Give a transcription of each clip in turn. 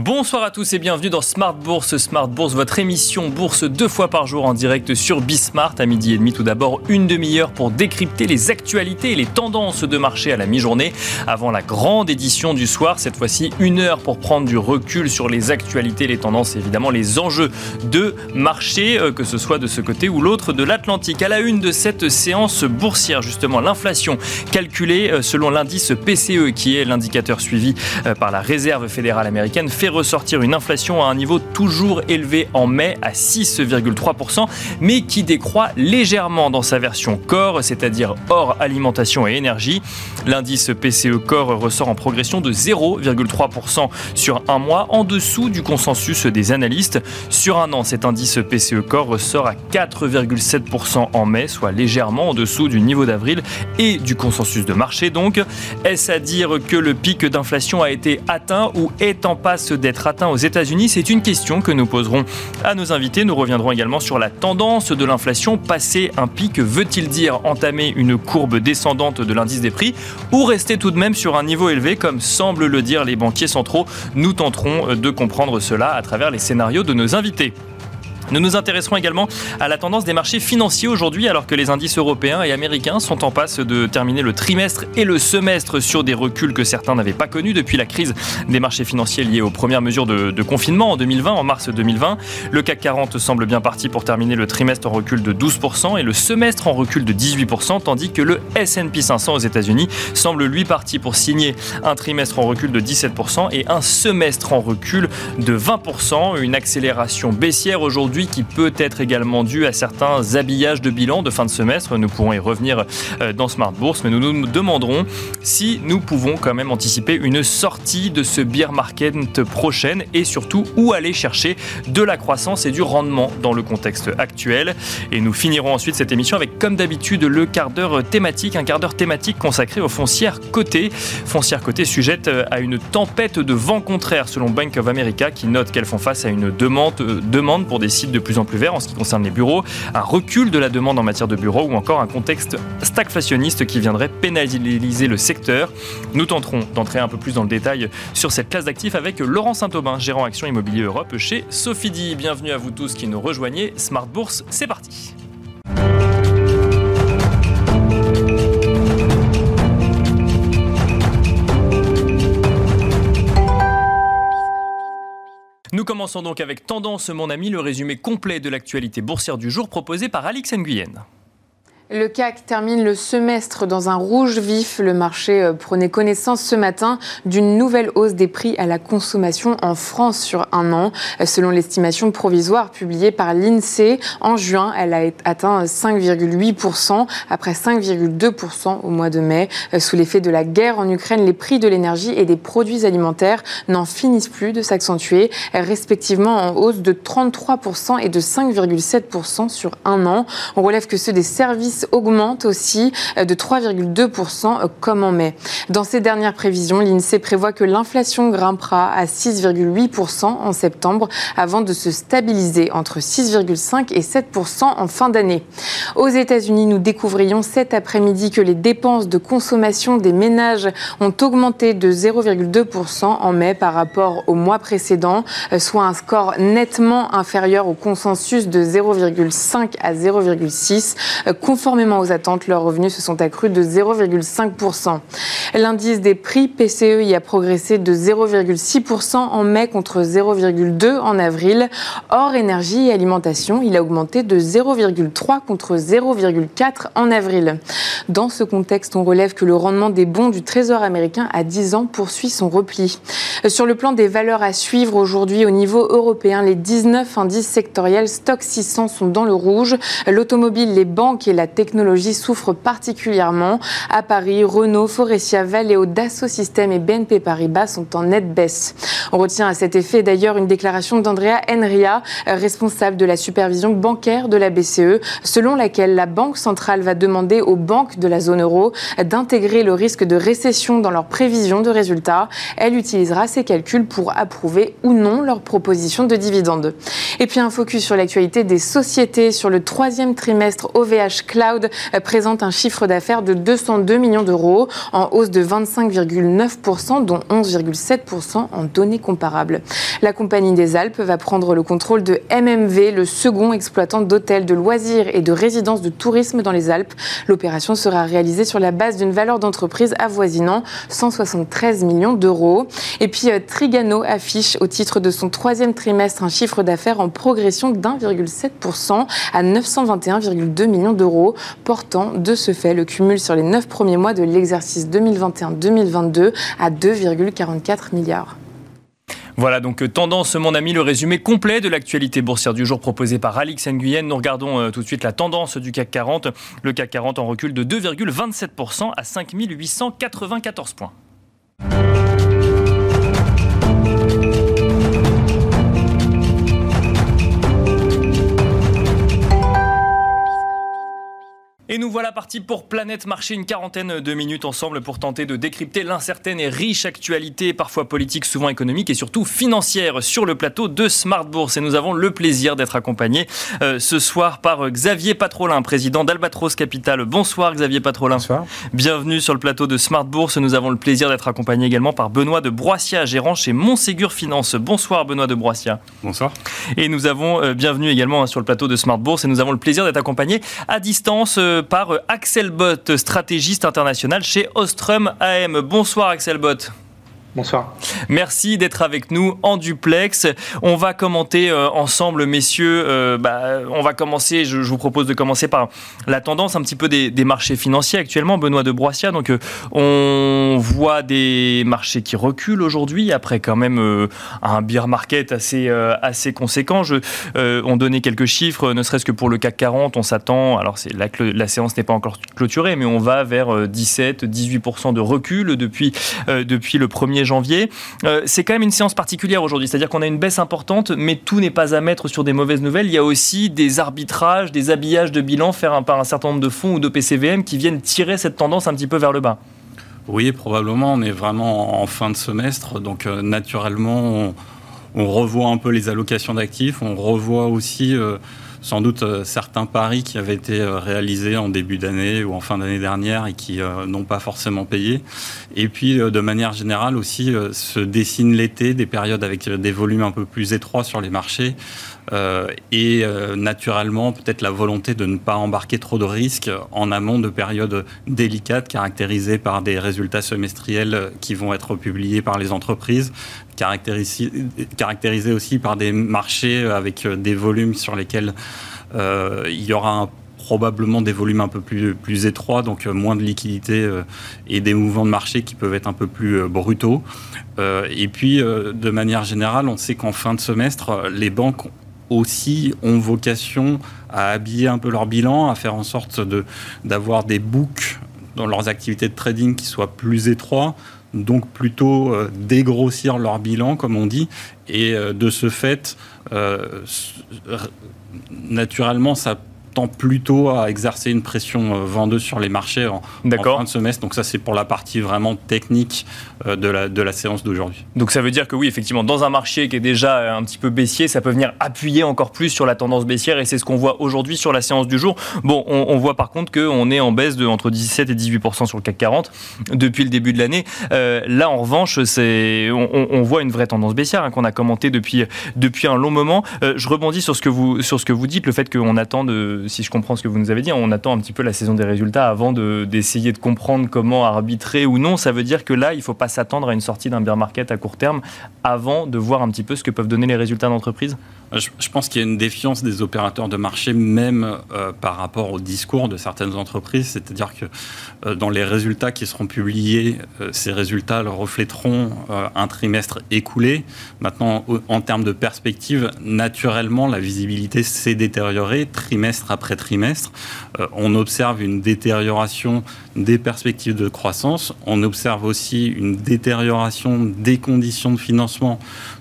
Bonsoir à tous et bienvenue dans Smart Bourse. Smart Bourse, votre émission bourse deux fois par jour en direct sur Bismart à midi et demi. Tout d'abord, une demi-heure pour décrypter les actualités et les tendances de marché à la mi-journée avant la grande édition du soir. Cette fois-ci, une heure pour prendre du recul sur les actualités, les tendances et évidemment les enjeux de marché, euh, que ce soit de ce côté ou l'autre de l'Atlantique. À la une de cette séance boursière, justement, l'inflation calculée euh, selon l'indice PCE, qui est l'indicateur suivi euh, par la Réserve fédérale américaine, ressortir une inflation à un niveau toujours élevé en mai à 6,3%, mais qui décroît légèrement dans sa version corps, c'est-à-dire hors alimentation et énergie. L'indice PCE corps ressort en progression de 0,3% sur un mois, en dessous du consensus des analystes. Sur un an, cet indice PCE corps ressort à 4,7% en mai, soit légèrement en dessous du niveau d'avril et du consensus de marché. Donc, est-ce à dire que le pic d'inflation a été atteint ou est en passe d'être atteint aux États-Unis C'est une question que nous poserons à nos invités. Nous reviendrons également sur la tendance de l'inflation. Passer un pic veut-il dire entamer une courbe descendante de l'indice des prix ou rester tout de même sur un niveau élevé comme semblent le dire les banquiers centraux? Nous tenterons de comprendre cela à travers les scénarios de nos invités. Nous nous intéresserons également à la tendance des marchés financiers aujourd'hui, alors que les indices européens et américains sont en passe de terminer le trimestre et le semestre sur des reculs que certains n'avaient pas connus depuis la crise des marchés financiers liés aux premières mesures de, de, confinement en 2020, en mars 2020. Le CAC 40 semble bien parti pour terminer le trimestre en recul de 12% et le semestre en recul de 18%, tandis que le S&P 500 aux États-Unis semble lui parti pour signer un trimestre en recul de 17% et un semestre en recul de 20%. Une accélération baissière aujourd'hui qui peut être également dû à certains habillages de bilan de fin de semestre. Nous pourrons y revenir euh, dans Smart Bourse, mais nous nous demanderons si nous pouvons quand même anticiper une sortie de ce beer market prochaine et surtout où aller chercher de la croissance et du rendement dans le contexte actuel. Et nous finirons ensuite cette émission avec, comme d'habitude, le quart d'heure thématique, un quart d'heure thématique consacré aux foncières cotées. Foncières cotées sujettes à une tempête de vent contraire selon Bank of America qui note qu'elles font face à une demande, euh, demande pour des sites de plus en plus vert en ce qui concerne les bureaux, un recul de la demande en matière de bureaux ou encore un contexte stagflationniste qui viendrait pénaliser le secteur. Nous tenterons d'entrer un peu plus dans le détail sur cette classe d'actifs avec Laurent Saint-Aubin, gérant Action Immobilier Europe chez Sophidi. Bienvenue à vous tous qui nous rejoignez. Smart Bourse, c'est parti. Nous commençons donc avec Tendance, mon ami, le résumé complet de l'actualité boursière du jour proposé par Alix Nguyen. Le CAC termine le semestre dans un rouge vif. Le marché euh, prenait connaissance ce matin d'une nouvelle hausse des prix à la consommation en France sur un an. Euh, selon l'estimation provisoire publiée par l'INSEE, en juin, elle a atteint 5,8% après 5,2% au mois de mai. Euh, sous l'effet de la guerre en Ukraine, les prix de l'énergie et des produits alimentaires n'en finissent plus de s'accentuer, respectivement en hausse de 33% et de 5,7% sur un an. On relève que ceux des services augmente aussi euh, de 3,2% euh, comme en mai. Dans ces dernières prévisions, l'INSEE prévoit que l'inflation grimpera à 6,8% en septembre avant de se stabiliser entre 6,5 et 7% en fin d'année. Aux États-Unis, nous découvrions cet après-midi que les dépenses de consommation des ménages ont augmenté de 0,2% en mai par rapport au mois précédent, euh, soit un score nettement inférieur au consensus de 0,5 à 0,6, conformément aux attentes, leurs revenus se sont accrus de 0,5%. L'indice des prix PCE y a progressé de 0,6% en mai contre 0,2% en avril. Hors énergie et alimentation, il a augmenté de 0,3 contre 0,4 en avril. Dans ce contexte, on relève que le rendement des bons du Trésor américain à 10 ans poursuit son repli. Sur le plan des valeurs à suivre aujourd'hui au niveau européen, les 19 indices sectoriels Stock 600 sont dans le rouge. L'automobile, les banques et la technologie souffrent particulièrement. À Paris, Renault, Forestia, Valeo, Dassault Systèmes et BNP Paribas sont en nette baisse. On retient à cet effet d'ailleurs une déclaration d'Andrea Enria, responsable de la supervision bancaire de la BCE, selon laquelle la Banque centrale va demander aux banques de la zone euro d'intégrer le risque de récession dans leurs prévisions de résultats. Elle utilisera ces calculs pour approuver ou non leur proposition de dividendes. Et puis un focus sur l'actualité des sociétés sur le troisième trimestre OVH Cloud Présente un chiffre d'affaires de 202 millions d'euros, en hausse de 25,9%, dont 11,7% en données comparables. La Compagnie des Alpes va prendre le contrôle de MMV, le second exploitant d'hôtels, de loisirs et de résidences de tourisme dans les Alpes. L'opération sera réalisée sur la base d'une valeur d'entreprise avoisinant 173 millions d'euros. Et puis euh, Trigano affiche au titre de son troisième trimestre un chiffre d'affaires en progression d'1,7% à 921,2 millions d'euros, portant de ce fait le cumul sur les neuf premiers mois de l'exercice 2021-2022 à 2,44 milliards. Voilà donc euh, Tendance mon ami, le résumé complet de l'actualité boursière du jour proposé par Alix Nguyen. Nous regardons euh, tout de suite la tendance du CAC 40. Le CAC 40 en recul de 2,27% à 5894 points. Et nous voilà partis pour Planète Marché, une quarantaine de minutes ensemble pour tenter de décrypter l'incertaine et riche actualité, parfois politique, souvent économique et surtout financière, sur le plateau de Smart Bourse. Et nous avons le plaisir d'être accompagnés euh, ce soir par Xavier Patrolin, président d'Albatros Capital. Bonsoir Xavier Patrolin. Bonsoir. Bienvenue sur le plateau de Smart Bourse. Nous avons le plaisir d'être accompagnés également par Benoît de Broissia, gérant chez Montségur Finance. Bonsoir Benoît de Broissia. Bonsoir. Et nous avons, euh, bienvenue également hein, sur le plateau de Smart Bourse, et nous avons le plaisir d'être accompagnés à distance euh, par Axel Bott, stratégiste international chez Ostrom AM. Bonsoir Axel Bott. Bonsoir. Merci d'être avec nous en duplex. On va commenter euh, ensemble, messieurs. Euh, bah, on va commencer, je, vous propose de commencer par la tendance un petit peu des, marchés financiers actuellement, Benoît de Broissia. Donc, euh, on voit des marchés qui reculent aujourd'hui, après quand même un bear market assez, assez conséquent. On donnait quelques chiffres, ne serait-ce que pour le CAC 40, on s'attend, alors c'est la, la séance n'est pas encore clôturée, mais on va vers 17-18% de recul depuis, depuis le 1er janvier. Euh, c'est quand même une séance particulière aujourd'hui, c'est-à-dire qu'on a une baisse importante, mais tout n'est pas à mettre sur des mauvaises nouvelles. Il y a aussi des arbitrages, des habillages de bilan faits par un certain nombre de fonds ou de PCVM qui viennent tirer cette tendance un petit peu vers le bas. Oui, probablement. On est vraiment en fin de semestre, donc euh, naturellement, on, revoit un peu les allocations d'actifs, on revoit aussi... Euh, sans doute euh, certains paris qui avaient été euh, réalisés en début d'année ou en fin d'année dernière et qui euh, n'ont pas forcément payé. Et puis, de manière générale aussi, se dessine l'été des périodes avec des volumes un peu plus étroits sur les marchés. Et naturellement peut-être la volonté de ne pas embarquer trop de risques en amont de périodes délicates caractérisées par des résultats semestriels qui vont être publiés par les entreprises, caractérisé, aussi par des marchés avec euh, des volumes sur lesquels euh, il y aura probablement des volumes un peu plus, étroits, donc euh, moins de liquidités et des mouvements de marché qui peuvent être un peu plus brutaux. et puis, de manière générale, on sait qu'en fin de semestre, les banques aussi ont vocation à habiller un peu leur bilan, à faire en sorte d'avoir des books dans leurs activités de trading qui soient plus étroits, donc plutôt euh, dégrossir leur bilan, comme on dit, et euh, de ce fait, euh, naturellement, ça plutôt à exercer une pression euh, vendeuse sur les marchés en, fin de semestre. Donc ça, c'est pour la partie vraiment technique euh, de la, de la séance d'aujourd'hui. Donc ça veut dire que oui, effectivement, dans un marché qui est déjà un petit peu baissier, ça peut venir appuyer encore plus sur la tendance baissière et c'est ce qu'on voit aujourd'hui sur la séance du jour. Bon, on, voit par contre qu'on est en baisse de entre 17 et 18% sur le CAC 40 depuis le début de l'année. Euh, là, en revanche, c'est, on, voit une vraie tendance baissière hein, qu'on a commenté depuis, depuis un long moment. je rebondis sur ce que vous, sur ce que vous dites, le fait qu'on attend de si je comprends ce que vous nous avez dit, on attend un petit peu la saison des résultats avant d'essayer de, comprendre comment arbitrer ou non. Ça veut dire que là, il ne faut pas s'attendre à une sortie d'un bear market à court terme avant de voir un petit peu ce que peuvent donner les résultats d'entreprise? Je, pense qu'il y a une défiance des opérateurs de marché, même euh, par rapport au discours de certaines entreprises. C'est-à-dire que euh, dans les résultats qui seront publiés, euh, ces résultats refléteront un trimestre écoulé. Maintenant, en termes de perspective, naturellement, la visibilité s'est détériorée trimestre après trimestre. on observe une détérioration des perspectives de croissance. On observe aussi une détérioration des conditions de financement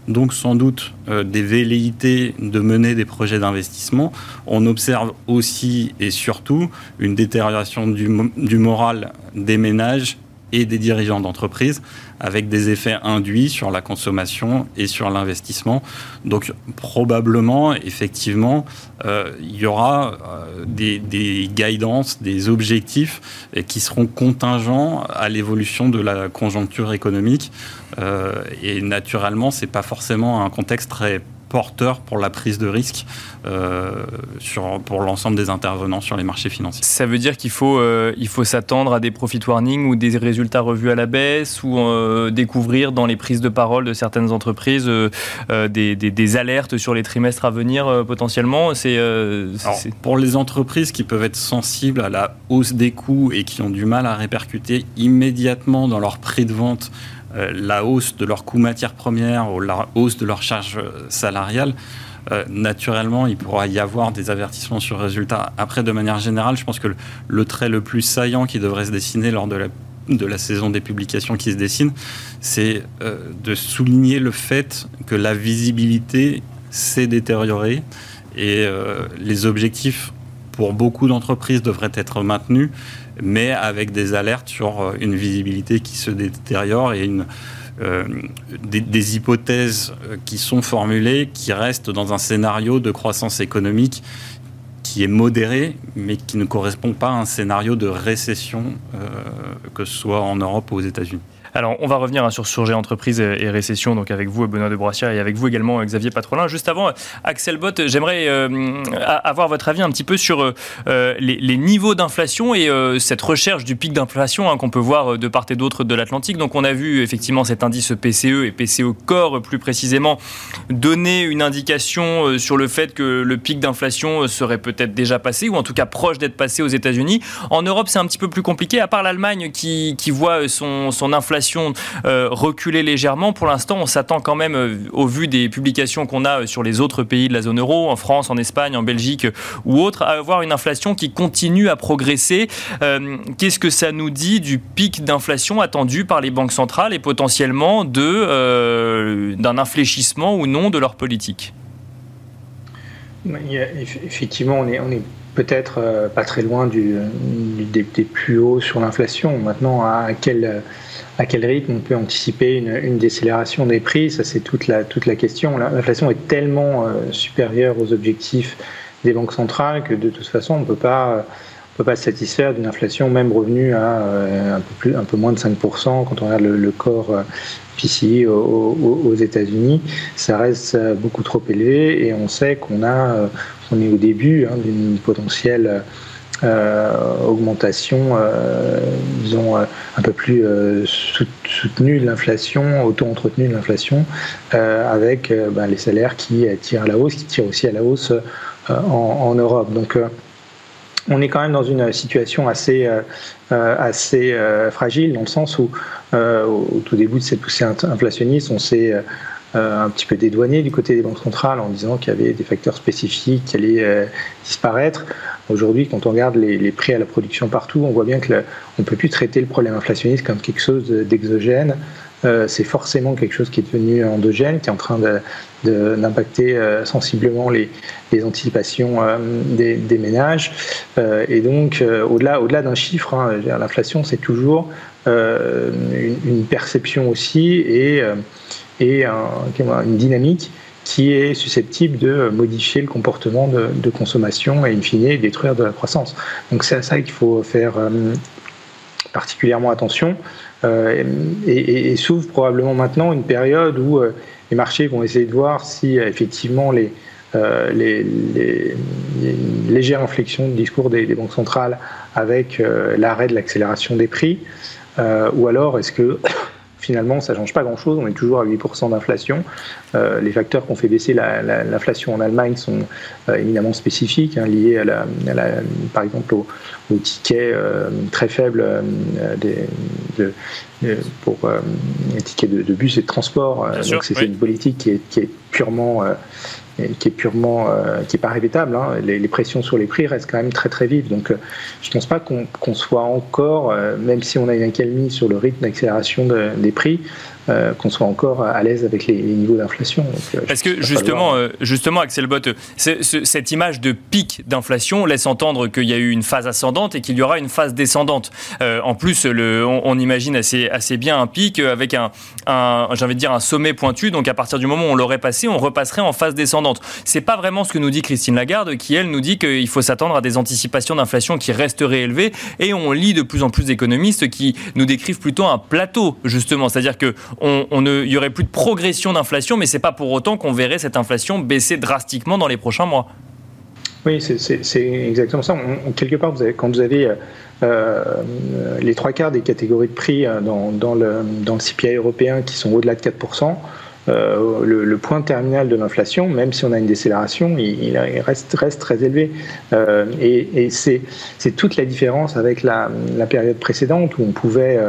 donc sans doute euh, des velléités de mener des projets d'investissement. On observe aussi et surtout une détérioration du, du moral des ménages et des dirigeants d'entreprise, avec des effets induits sur la consommation et sur l'investissement. Donc probablement, effectivement, euh, il y aura euh, des, guidances, des objectifs qui seront contingents à l'évolution de la conjoncture économique. et naturellement, ce n'est pas forcément un contexte très porteur pour la prise de risque euh, sur, pour l'ensemble des intervenants sur les marchés financiers. Ça veut dire qu'il faut, euh, il faut s'attendre à des profit warnings ou des résultats revus à la baisse ou euh, découvrir dans les prises de parole de certaines entreprises des, des, alertes sur les trimestres à venir potentiellement. C'est, pour les entreprises qui peuvent être sensibles à la hausse des coûts et qui ont du mal à répercuter immédiatement dans leur prix de vente la hausse de leurs coûts matières premières ou la hausse de leurs charges salariales, euh, naturellement, il pourra y avoir des avertissements sur résultats. Après, de manière générale, je pense que le, trait le plus saillant qui devrait se dessiner lors de la, de la saison des publications qui se dessine, c'est euh, de souligner le fait que la visibilité s'est détériorée et les objectifs pour beaucoup d'entreprises devraient être maintenus, mais avec des alertes sur euh, une visibilité qui se détériore et euh, des, hypothèses euh, qui sont formulées qui restent dans un scénario de croissance économique qui est modéré, mais qui ne correspond pas à un scénario de récession, que ce soit en Europe ou aux États-Unis. Alors, on va revenir hein, sur Surgé Entreprise et Récession, donc avec vous, Benoît de Broissière, et avec vous également, Xavier Patrolin. Juste avant, Axel Bott, j'aimerais euh, avoir votre avis un petit peu sur euh, les, niveaux d'inflation et euh, cette recherche du pic d'inflation hein, qu'on peut voir de part et d'autre de l'Atlantique. Donc, on a vu effectivement cet indice PCE et PCE Core plus précisément donner une indication sur le fait que le pic d'inflation serait peut-être déjà passé, ou en tout cas proche d'être passé aux États-Unis. En Europe, c'est un petit peu plus compliqué, à part l'Allemagne qui, voit son inflation euh, reculer légèrement. Pour l'instant, on s'attend quand même, euh, au vu des publications qu'on a euh, sur les autres pays de la zone euro, en France, en Espagne, en Belgique ou autres, à avoir une inflation qui continue à progresser. Qu'est-ce que ça nous dit du pic d'inflation attendu par les banques centrales et potentiellement de, d'un infléchissement ou non de leur politique? Effectivement, on est, on est peut-être pas très loin du, des, plus hauts sur l'inflation. Maintenant, à quel à quel rythme on peut anticiper une, décélération des prix Ça, c'est toute la, toute la question. L'inflation est tellement euh, supérieure aux objectifs des banques centrales que de toute façon, on ne peut pas peut pas se satisfaire d'une inflation même revenue à euh, un, peu plus, un peu moins de 5% quand on regarde le, corps euh, PCI aux, États-Unis. Ça reste beaucoup trop élevé et on sait qu'on a, on est au début hein, d'une potentielle euh, augmentation, euh, disons, euh, un peu plus soutenue de l'inflation, auto-entretenue de l'inflation, avec ben, les salaires qui tirent à la hausse, qui tirent aussi à la hausse en, Europe. Donc, on est quand même dans une situation assez, assez fragile, dans le sens où, au tout début de cette poussée inflationniste, on s'est un petit peu dédouané du côté des banques centrales en disant qu'il y avait des facteurs spécifiques qui allaient disparaître. Aujourd'hui, quand on regarde les, prix à la production partout, on voit bien que on ne peut plus traiter le problème inflationniste comme quelque chose d'exogène. Euh, c'est forcément quelque chose qui est devenu endogène, qui est en train d'impacter euh, sensiblement les, anticipations euh, des, ménages. et donc, au-delà au d'un chiffre, hein, l'inflation, c'est toujours une, perception aussi et une dynamique qui est susceptible de modifier le comportement de, consommation et in fine détruire de la croissance. Donc c'est à ça qu'il faut faire euh, particulièrement attention euh, et, s'ouvre probablement maintenant une période où euh, les marchés vont essayer de voir si effectivement les, les, légères inflexions de discours des banques centrales avec l'arrêt de l'accélération des prix, ou alors est-ce que finalement, ça ne change pas grand-chose. On est toujours à 8% d'inflation. Euh, les facteurs qui ont fait baisser l'inflation en Allemagne sont euh, éminemment spécifiques, hein, liés à la, par exemple au, ticket euh, très faible de, pour les tickets de, bus et de transport. donc c'est une politique qui est, qui est purement qui est purement, euh, qui est pas répétable. Hein. Les, pressions sur les prix restent quand même très très vives. Donc, euh, je pense pas qu'on soit encore, euh, même si on a une accalmie sur le rythme d'accélération des prix, qu'on soit encore à l'aise avec les, niveaux d'inflation. Parce que justement, justement, Axel Bott, cette image de pic d'inflation laisse entendre qu'il y a eu une phase ascendante et qu'il y aura une phase descendante. en plus, le, on, imagine assez, assez bien un pic avec un, un j'ai envie de dire, un sommet pointu. Donc à partir du moment où on l'aurait passé, on repasserait en phase descendante. C'est pas vraiment ce que nous dit Christine Lagarde, qui elle nous dit qu'il faut s'attendre à des anticipations d'inflation qui resteraient élevées. Et on lit de plus en plus d'économistes qui nous décrivent plutôt un plateau, justement. C'est-à-dire qu'il on, ne, y aurait plus de progression d'inflation, mais c'est pas pour autant qu'on verrait cette inflation baisser drastiquement dans les prochains mois. Oui, c'est exactement ça. quelque part, quand vous avez euh, euh, les trois quarts des catégories de prix euh, dans, le, CPI européen qui sont au-delà de 4%, euh, le, point terminal de l'inflation, même si on a une décélération, il, reste, très élevé. Et, c'est toute la différence avec la, période précédente où on pouvait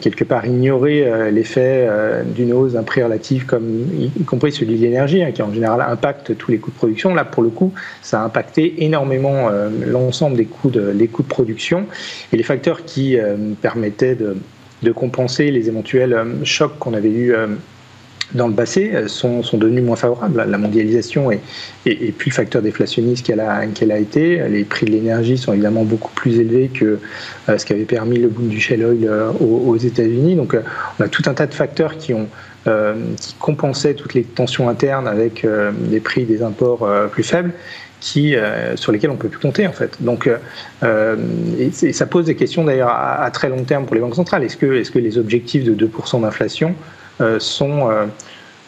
quelque part ignorer l'effet d'une hausse d'un prix relatif, comme, y compris celui de l'énergie, hein, qui en général impacte tous les coûts de production. Là, pour le coup, ça a impacté énormément l'ensemble des coûts de, coûts de production et les facteurs qui permettaient de, de, compenser les éventuels chocs qu'on avait eus dans le passé euh, sont, sont devenus moins favorables. La mondialisation est, et puis le facteur déflationniste qu'elle a, qu'elle a été. Les prix de l'énergie sont évidemment beaucoup plus élevés que euh, ce qui avait permis le boom du shale oil euh, aux, États-Unis. Donc on a tout un tas de facteurs qui ont qui compensaient toutes les tensions internes avec des prix des imports plus faibles qui, sur lesquels on peut plus compter en fait. Donc, et, ça pose des questions d'ailleurs à, à, très long terme pour les banques centrales. Est-ce que, est-ce que les objectifs de 2% d'inflation sont, euh,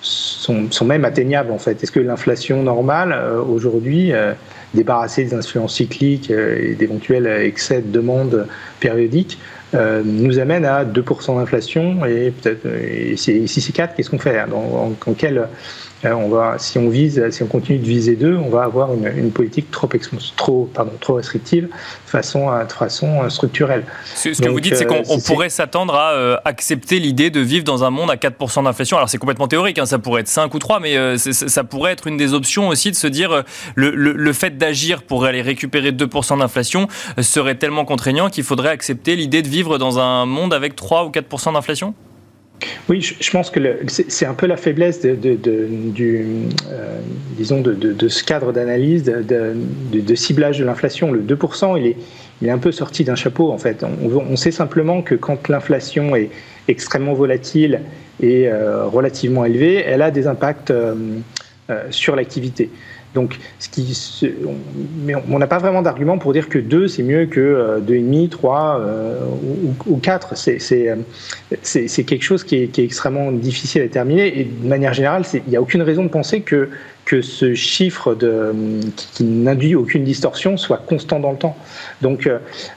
sont, sont, même atteignables en fait. Est-ce que l'inflation normale euh, aujourd'hui, débarrassée des influences cycliques et d'éventuels excès de demande périodiques, nous amène à 2% d'inflation et peut-être et si, c'est 4, qu'est-ce qu'on fait hein, dans, en, euh, on va, si on vise, si on continue de viser deux, on va avoir une, politique trop, trop, pardon, trop restrictive de façon, de façon euh, structurelle. Ce, que vous dites, c'est qu'on euh, pourrait s'attendre à accepter l'idée de vivre dans un monde à 4% d'inflation. Alors c'est complètement théorique, hein, ça pourrait être 5 ou 3, mais ça pourrait être une des options aussi de se dire le, le fait d'agir pour aller récupérer 2% d'inflation serait tellement contraignant qu'il faudrait accepter l'idée de vivre dans un monde avec 3 ou 4% d'inflation? Oui, je, pense que c'est un peu la faiblesse de, du, euh, disons de, ce cadre d'analyse, de, ciblage de l'inflation. Le 2%, il est, il est un peu sorti d'un chapeau en fait. On, sait simplement que quand l'inflation est extrêmement volatile et euh, relativement élevée, elle a des impacts euh, sur l'activité. Donc, ce qui, on n'a pas vraiment d'argument pour dire que 2, c'est mieux que 2,5, 3 euh, ou, ou 4. Euh, c'est quelque chose qui est, extrêmement difficile à déterminer. Et de manière générale, il n'y a aucune raison de penser que, ce chiffre qui, n'induit aucune distorsion soit constant dans le temps. Donc,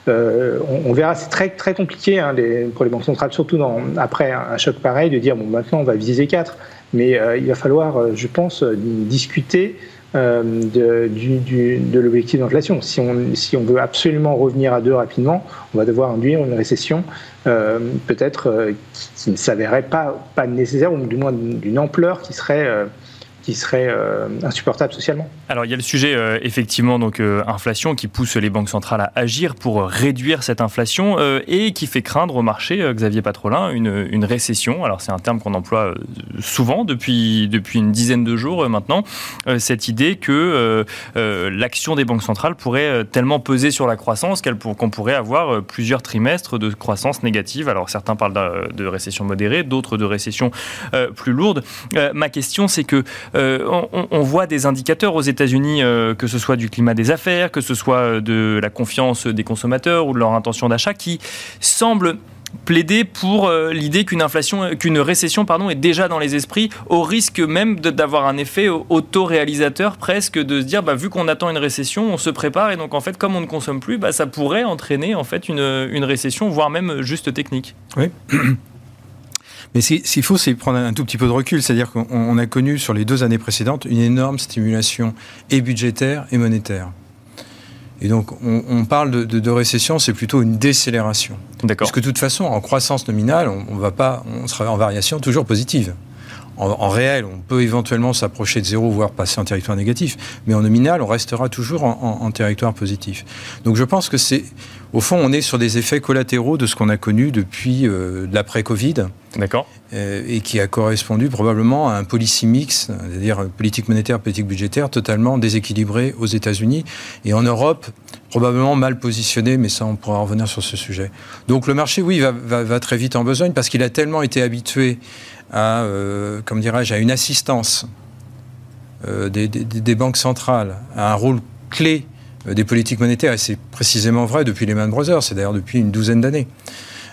euh, on, verra, c'est très, compliqué hein, pour les banques centrales, surtout après un choc pareil, de dire, bon, maintenant, on va viser 4. Mais il va falloir, je pense, discuter euh, de, l'objectif d'inflation. Si on, si on veut absolument revenir à deux rapidement, on va devoir induire une récession euh, peut-être euh, qui, ne s'avérait pas, pas nécessaire, ou du moins d'une ampleur qui serait qui serait euh, insupportable socialement. Alors il y a le sujet euh, effectivement donc euh, inflation qui pousse les banques centrales à agir pour réduire cette inflation et qui fait craindre au marché Xavier Patrolin une, récession. Alors c'est un terme qu'on emploie souvent depuis depuis une dizaine de jours maintenant cette idée que l'action des banques centrales pourrait tellement peser sur la croissance qu'on pourrait avoir plusieurs trimestres de croissance négative. Alors certains parlent de récession modérée, d'autres de récession plus lourde. ma question c'est que euh, on, voit des indicateurs aux États-Unis, euh, que ce soit du climat des affaires, que ce soit euh, de la confiance des consommateurs ou de leur intention d'achat, qui semblent plaider pour l'idée qu'une inflation, qu'une récession pardon, est déjà dans les esprits, au risque même d'avoir un effet auto-réalisateur presque, de se dire bah, vu qu'on attend une récession, on se prépare et donc en fait comme on ne consomme plus, bah, ça pourrait entraîner en fait une, une récession, voire même juste technique. Oui. Mais ce qu'il faut, c'est prendre un tout petit peu de recul. C'est-à-dire qu'on a connu sur les deux années précédentes une énorme stimulation et budgétaire et monétaire. Et donc, on, parle de, récession, c'est plutôt une décélération. D'accord. Parce que de toute façon, en croissance nominale, on, va pas, on sera en variation toujours positive. En, réel, on peut éventuellement s'approcher de zéro, voire passer en territoire négatif, mais en nominal, on restera toujours en, territoire positif. Donc je pense que c'est, au fond, on est sur des effets collatéraux de ce qu'on a connu depuis euh, l'après-Covid. D'accord. Euh, et qui a correspondu probablement à un policy mix, c'est-à-dire politique monétaire, politique budgétaire, totalement déséquilibré aux États-Unis et en Europe, probablement mal positionné, mais ça, on pourra revenir sur ce sujet. Donc le marché, oui, va, va très vite en besogne parce qu'il a tellement été habitué à, euh, comme dirais-je, à une assistance euh, des, banques centrales, à un rôle clé euh, des politiques monétaires, et c'est précisément vrai depuis les Man Brothers, c'est d'ailleurs depuis une douzaine d'années,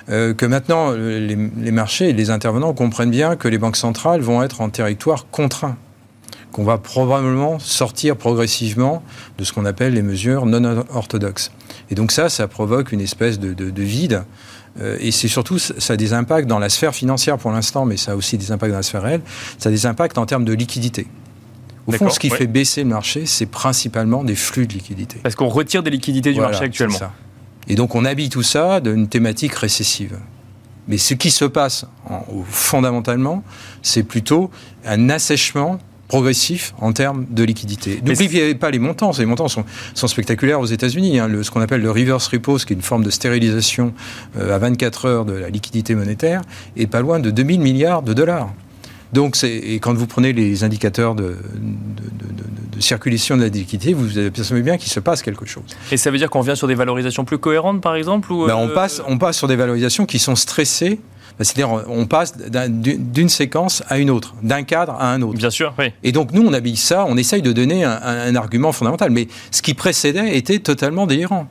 que maintenant les, marchés et les intervenants comprennent bien que les banques centrales vont être en territoire contraint, qu'on va probablement sortir progressivement de ce qu'on appelle les mesures non orthodoxes. Et donc ça, ça provoque une espèce de, de vide et c'est surtout, ça a des impacts dans la sphère financière pour l'instant, mais ça a aussi des impacts dans la sphère réelle. Ça a des impacts en termes de liquidité. Au fond, ce qui fait baisser le marché, c'est principalement des flux de liquidité. Parce qu'on retire des liquidités du marché actuellement. Ça. Et donc on habille tout ça d'une thématique récessive. Mais ce qui se passe fondamentalement, c'est plutôt un assèchement progressif en termes de liquidité. N'oubliez pas les montants. Ces montants sont, sont spectaculaires aux États-Unis. Hein. ce qu'on appelle le reverse repo, qui est une forme de stérilisation euh, à 24 heures de la liquidité monétaire, est pas loin de 2000 milliards de dollars. Donc, et quand vous prenez les indicateurs de, de, circulation de la liquidité, vous percevez bien qu'il se passe quelque chose. Et ça veut dire qu'on vient sur des valorisations plus cohérentes, par exemple ou ben, on, euh, passe, on passe sur des valorisations qui sont stressées c'est-à-dire, on passe d'une séquence à une autre, d'un cadre à un autre. Bien sûr, oui. Et donc, nous, on habille ça, on essaye de donner un argument fondamental. Mais ce qui précédait était totalement délirant.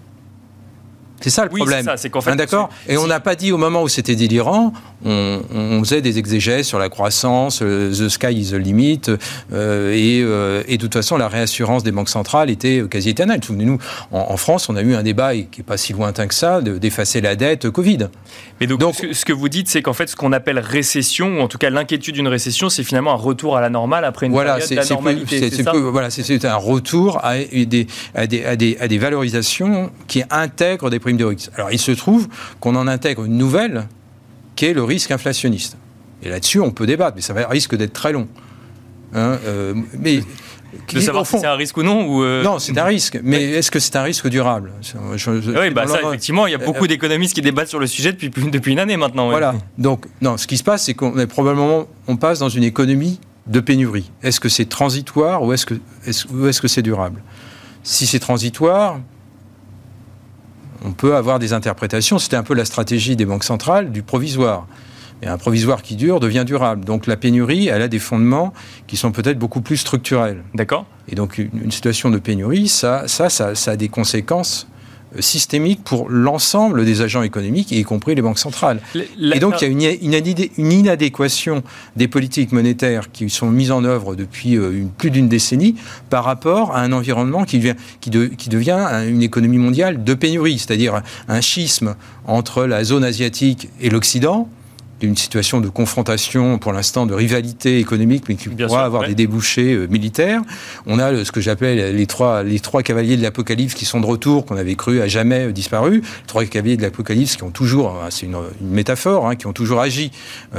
C'est ça le problème. C'est qu'en fait, d'accord. Et on n'a pas dit au moment où c'était délirant, on, faisait des exégèses sur la croissance, euh, the sky is the limit, euh, euh, et, de toute façon la réassurance des banques centrales était quasi éternelle. Souvenez-nous, en, France, on a eu un débat qui n'est pas si lointain que ça d'effacer la dette Covid. Mais donc, ce, que vous dites, c'est qu'en fait, ce qu'on appelle récession, ou en tout cas l'inquiétude d'une récession, c'est finalement un retour à la normale après une voilà, période d'anormalité. Voilà, c'est un retour à des, à des, à des, à des valorisations qui intègrent des prix alors il se trouve qu'on en intègre une nouvelle qui est le risque inflationniste. Et là-dessus, on peut débattre, mais ça va, risque d'être très long. Hein, euh, mais de savoir si c'est un risque ou non ou euh, Non, c'est un risque. Mais est-ce que c'est un risque durable? Oui, bah ça, effectivement, il y a beaucoup euh, d'économistes qui débattent sur le sujet depuis, depuis une année maintenant. Voilà. Donc, non, ce qui se passe, c'est qu'on est probablement, on passe dans une économie de pénurie. Est-ce que c'est transitoire ou est-ce que est-ce que c'est durable? Si c'est transitoire, on peut avoir des interprétations. C'était un peu la stratégie des banques centrales du provisoire. Et un provisoire qui dure devient durable. Donc la pénurie, elle a des fondements qui sont peut-être beaucoup plus structurels. D'accord. Et donc une, situation de pénurie, ça, ça, ça, ça a des conséquences systémique pour l'ensemble des agents économiques, y compris les banques centrales. et donc il y a une, une, inadéquation des politiques monétaires qui sont mises en œuvre depuis euh, une, plus d'une décennie par rapport à un environnement qui devient, qui, qui devient une économie mondiale de pénurie, c'est-à-dire un schisme entre la zone asiatique et l'Occident d'une situation de confrontation, pour l'instant, de rivalité économique, mais qui pourra avoir des débouchés euh, militaires. On a euh, ce que j'appelle les trois, les trois cavaliers de l'Apocalypse qui sont de retour, qu'on avait cru à jamais euh, disparu. Les trois cavaliers de l'Apocalypse qui ont toujours, c'est une, métaphore, hein, qui ont toujours agi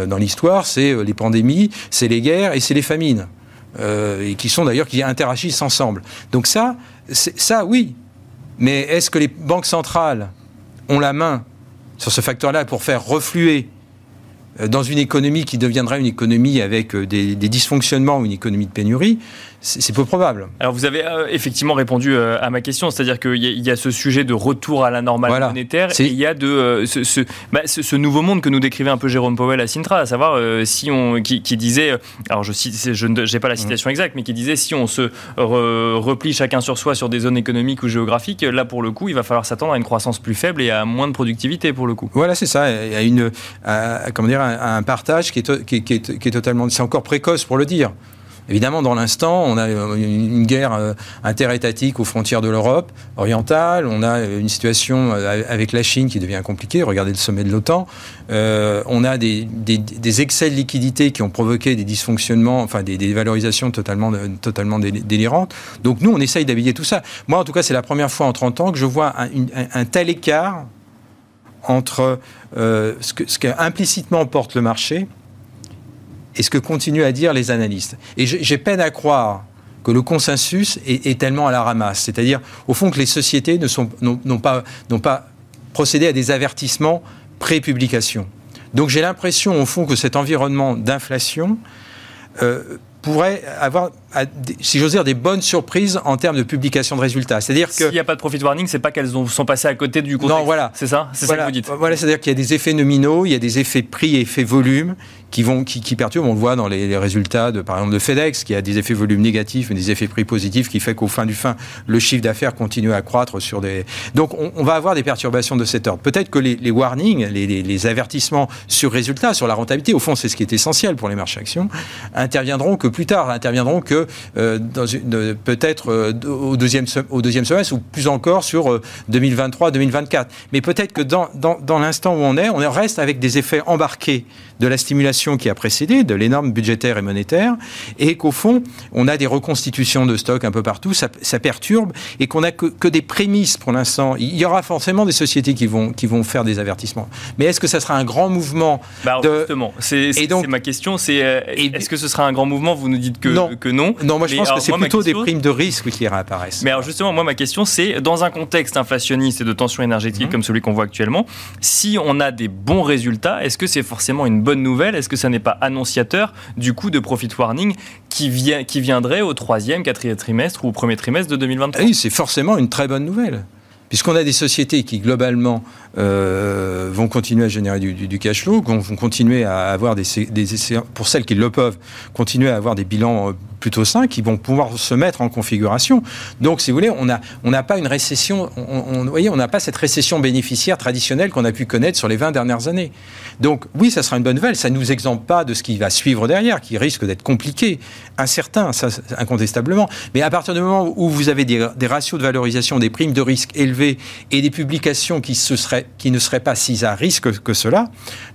dans l'histoire, c'est les pandémies, c'est les guerres et c'est les famines. et qui sont d'ailleurs, qui interagissent ensemble. Donc ça, ça, oui. Mais est-ce que les banques centrales ont la main sur ce facteur-là pour faire refluer euh, dans une économie qui deviendra une économie avec euh, des, dysfonctionnements ou une économie de pénurie, c'est peu probable. Alors vous avez euh, effectivement répondu à ma question, c'est-à-dire qu'il y, a ce sujet de retour à la normale monétaire et il y a de bah, ce, ce, nouveau monde que nous décrivait un peu Jérôme Powell à Sintra, à savoir si on qui, disait, alors je je n'ai pas la citation mmh. exacte, mais qui disait si on se replie chacun sur soi sur des zones économiques ou géographiques, là pour le coup, il va falloir s'attendre à une croissance plus faible et à moins de productivité pour le coup. Voilà, c'est ça. A une, comment dire, un, partage qui est, totalement, c'est encore précoce pour le dire. Évidemment, dans l'instant, on a une guerre euh, interétatique aux frontières de l'Europe orientale, on a une situation euh, avec la Chine qui devient compliquée, regardez le sommet de l'OTAN, euh, on a des, excès de liquidité qui ont provoqué des dysfonctionnements, enfin des, des valorisations totalement, totalement délirantes. Donc nous, on essaye d'habiller tout ça. Moi, en tout cas, c'est la première fois en 30 ans que je vois un tel écart entre euh, ce, que, ce qu'implicitement porte le marché et ce que continuent à dire les analystes. Et j'ai peine à croire que le consensus est, tellement à la ramasse. C'est-à-dire, au fond, que les sociétés n'ont pas, pas procédé à des avertissements pré-publication. Donc j'ai l'impression, au fond, que cet environnement d'inflation euh, pourrait avoir, si j'ose dire, des bonnes surprises en termes de publication de résultats. C'est-à-dire que s'il n'y a pas de profit warning, c'est pas qu'elles sont passées à côté du contexte. Non, voilà, c'est ça, c'est ça que vous dites. Voilà, c'est-à-dire qu'il y a des effets nominaux, il y a des effets prix et effets volume qui vont qui, qui, perturbent. On le voit dans les, résultats de par exemple de FedEx, qui a des effets volume négatifs et des effets prix positifs, qui fait qu'au fin du fin, le chiffre d'affaires continue à croître sur des. Donc on, va avoir des perturbations de cet ordre. Peut-être que les, warnings, les, les, avertissements sur résultats, sur la rentabilité, au fond c'est ce qui est essentiel pour les marchés actions, interviendront que plus tard, interviendront que euh, peut-être euh, au deuxième au deuxième semestre ou plus encore sur 2023-2024. Euh, Mais peut-être que dans, dans, dans l'instant où on est, on reste avec des effets embarqués de la stimulation qui a précédé, de l'énorme budgétaire et monétaire, et qu'au fond, on a des reconstitutions de stocks un peu partout, ça, perturbe, et qu'on n'a que, des prémices pour l'instant. Il y aura forcément des sociétés qui vont, qui vont faire des avertissements. Mais est-ce que ça sera un grand mouvement bah, Justement, c'est ma question, c'est euh, est-ce que ce sera un grand mouvement? Vous nous dites que non. Que non, non moi je pense que c'est plutôt des primes de risque qui réapparaissent. Mais alors justement, moi ma question c'est, dans un contexte inflationniste et de tension énergétique mhm. comme celui qu'on voit actuellement, si on a des bons résultats, est-ce que c'est forcément une bonne nouvelle. Est-ce que ça n'est pas annonciateur du coup de profit warning qui, qui viendrait au troisième, quatrième trimestre ou au premier trimestre de 2023 Oui, c'est forcément une très bonne nouvelle puisqu'on a des sociétés qui globalement euh, vont continuer à générer du, cash flow, vont, continuer à avoir des, pour celles qui le peuvent, continuer à avoir des bilans euh, plutôt sains, qui vont pouvoir se mettre en configuration. Donc, si vous voulez, on n'a pas une récession, on, voyez, on n'a pas cette récession bénéficiaire traditionnelle qu'on a pu connaître sur les 20 dernières années. Donc, oui, ça sera une bonne nouvelle. Ça ne nous exempte pas de ce qui va suivre derrière, qui risque d'être compliqué, incertain, incontestablement. Mais à partir du moment où vous avez des, ratios de valorisation des primes de risque élevés et des publications qui se seraient qui ne seraient pas si à risque que cela,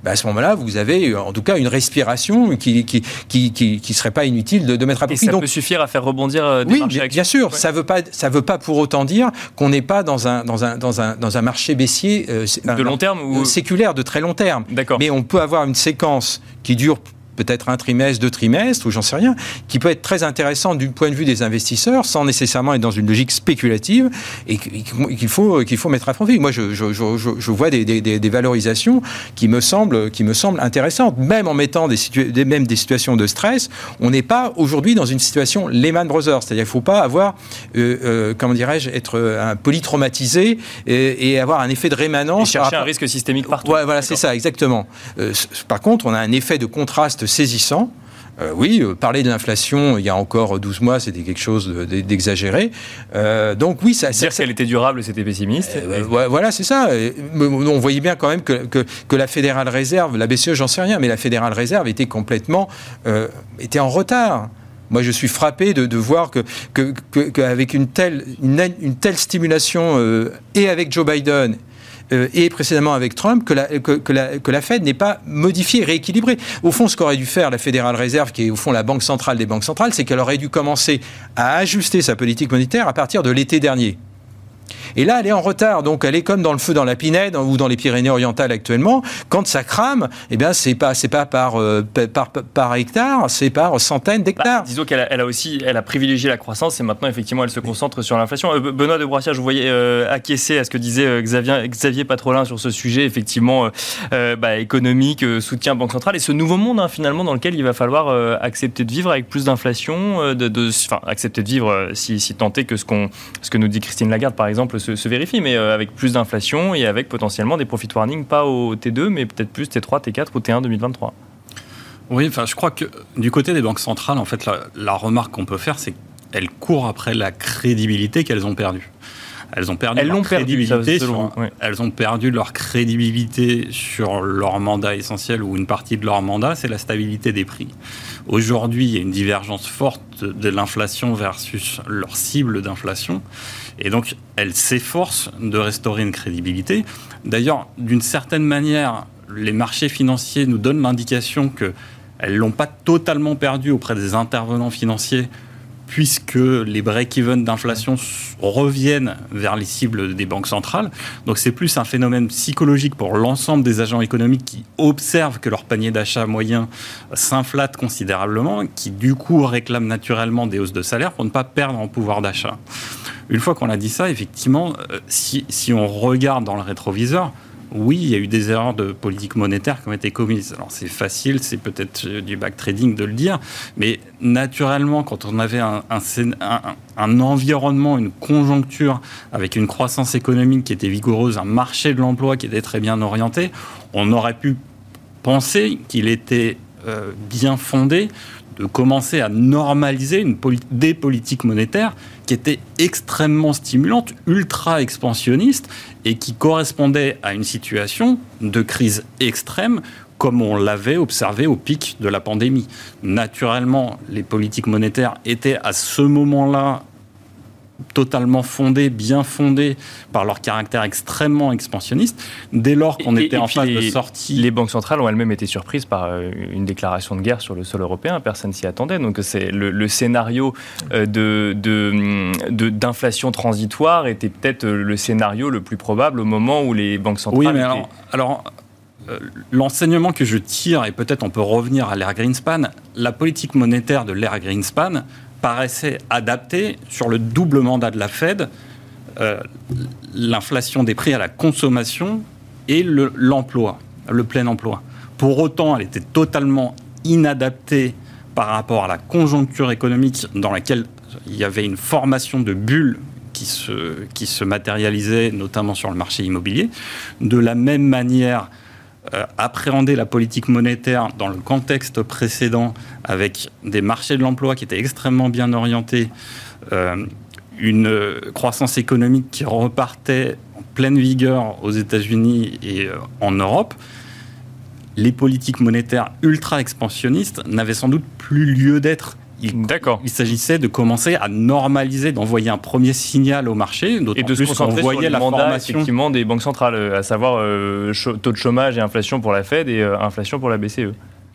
ben à ce moment-là, vous avez en tout cas une respiration qui qui qui, qui, serait pas inutile de, mettre à profit. Et ça peut suffire à faire rebondir euh, des oui, marchés bien, sûr. Ça veut pas ça veut pas pour autant dire qu'on n'est pas dans un dans un dans un dans un marché baissier euh, de long terme ou séculaire de très long terme. D'accord. Mais on peut avoir une séquence qui dure peut-être un trimestre, deux trimestres, ou j'en sais rien, qui peut être très intéressant du point de vue des investisseurs, sans nécessairement être dans une logique spéculative, et qu'il faut, qu'il faut mettre à profit. Moi, je, je, je, je vois des, des, des, valorisations qui me semblent, qui me semblent intéressantes, même en mettant des, même des situations de stress. On n'est pas aujourd'hui dans une situation Lehman Brothers, c'est-à-dire qu'il ne faut pas avoir, euh, euh, comment dirais-je, être un polytraumatisé et, et, avoir un effet de rémanence. Et chercher un risque systémique partout. Ouais, voilà, c'est ça, exactement. Euh, par contre, on a un effet de contraste saisissant. Euh, oui, euh, parler de l'inflation il y a encore 12 mois, c'était quelque chose d'exagéré. Euh, donc oui, ça... Dire qu'elle était durable, c'était pessimiste. voilà, c'est ça. on voyait bien quand même que, que, la Fédérale Réserve, la BCE, j'en sais rien, mais la Fédérale Réserve était complètement... était en retard. Moi, je suis frappé de, voir que, qu'avec une telle, une, telle stimulation, et avec Joe Biden, euh, et précédemment avec Trump que la, que, la, que la Fed n'est pas modifiée, rééquilibrée. Au fond, ce qu'aurait dû faire la Fédérale Réserve, qui est au fond la banque centrale des banques centrales, c'est qu'elle aurait dû commencer à ajuster sa politique monétaire à partir de l'été dernier. Et là, elle est en retard. Donc, elle est comme dans le feu dans la Pinède ou dans les Pyrénées-Orientales actuellement. Quand ça crame, eh bien, c'est pas, c'est pas par, euh, par, par, hectare, c'est par centaines d'hectares. Bah, disons qu'elle a, elle a, aussi, elle a privilégié la croissance et maintenant, effectivement, elle se concentre sur l'inflation. Euh, Benoît de Broissiat, je vous voyais euh, acquiescer à ce que disait Xavier, Xavier Patrolin sur ce sujet, effectivement, bah, économique, soutien Banque centrale et ce nouveau monde, hein, finalement, dans lequel il va falloir accepter de vivre avec plus d'inflation, de, de, enfin, accepter de vivre si, si tant est que ce, qu'on, ce que nous dit Christine Lagarde, par exemple, se, vérifie, mais euh, avec plus d'inflation et avec potentiellement des profit warnings, pas au T2, mais peut-être plus T3, T4 ou T1 2023. Oui, enfin, je crois que du côté des banques centrales, en fait, la, remarque qu'on peut faire, c'est qu'elles courent après la crédibilité qu'elles ont perdue. Elles ont perdu elles leur crédibilité. Elles ont perdu leur crédibilité sur leur mandat essentiel ou une partie de leur mandat, c'est la stabilité des prix. Aujourd'hui, il y a une divergence forte de l'inflation versus leur cible d'inflation. Et donc, elles s'efforcent de restaurer une crédibilité. D'ailleurs, d'une certaine manière, les marchés financiers nous donnent l'indication qu'elles ne l'ont pas totalement perdu auprès des intervenants financiers puisque les break-even d'inflation reviennent vers les cibles des banques centrales. Donc c'est plus un phénomène psychologique pour l'ensemble des agents économiques qui observent que leur panier d'achat moyen s'inflate considérablement, qui du coup réclament naturellement des hausses de salaire pour ne pas perdre en pouvoir d'achat. Une fois qu'on a dit ça, effectivement, euh, si, si on regarde dans le rétroviseur, oui, il y a eu des erreurs de politique monétaire qui ont été commises. Alors c'est facile, c'est peut-être du backtrading de le dire, mais naturellement, quand on avait un, un, environnement, une conjoncture avec une croissance économique qui était vigoureuse, un marché de l'emploi qui était très bien orienté, on aurait pu penser qu'il était euh, bien fondé de commencer à normaliser une des politiques monétaires qui étaient extrêmement stimulantes, ultra expansionnistes et qui correspondaient à une situation de crise extrême comme on l'avait observé au pic de la pandémie. Naturellement, les politiques monétaires étaient à ce moment-là totalement fondés, bien fondés par leur caractère extrêmement expansionniste. Dès lors qu'on était en phase de sortie. Les banques centrales ont elles-mêmes été surprises par euh, une déclaration de guerre sur le sol européen. Personne s'y attendait. Donc c'est le, scénario euh, de, d'inflation transitoire était peut-être euh, le scénario le plus probable au moment où les banques centrales. Oui, mais alors, l'enseignement que je tire, et peut-être on peut revenir à l'ère Greenspan, la politique monétaire de l'ère Greenspan paraissait adapter sur le double mandat de la Fed euh, l'inflation des prix à la consommation et l'emploi, le, plein emploi. Pour autant, elle était totalement inadaptée par rapport à la conjoncture économique dans laquelle il y avait une formation de bulles qui se, qui se matérialisait notamment sur le marché immobilier. De la même manière, euh, appréhender la politique monétaire dans le contexte précédent avec des marchés de l'emploi qui étaient extrêmement bien orientés, euh, une croissance économique qui repartait en pleine vigueur aux États-Unis et euh, en Europe, les politiques monétaires ultra expansionnistes n'avaient sans doute plus lieu d'être D'accord. Il s'agissait de commencer à normaliser, d'envoyer un premier signal au marché, et de se concentrer sur la mandat formation effectivement des banques centrales, à savoir euh, taux de chômage et inflation pour la Fed et euh, inflation pour la BCE.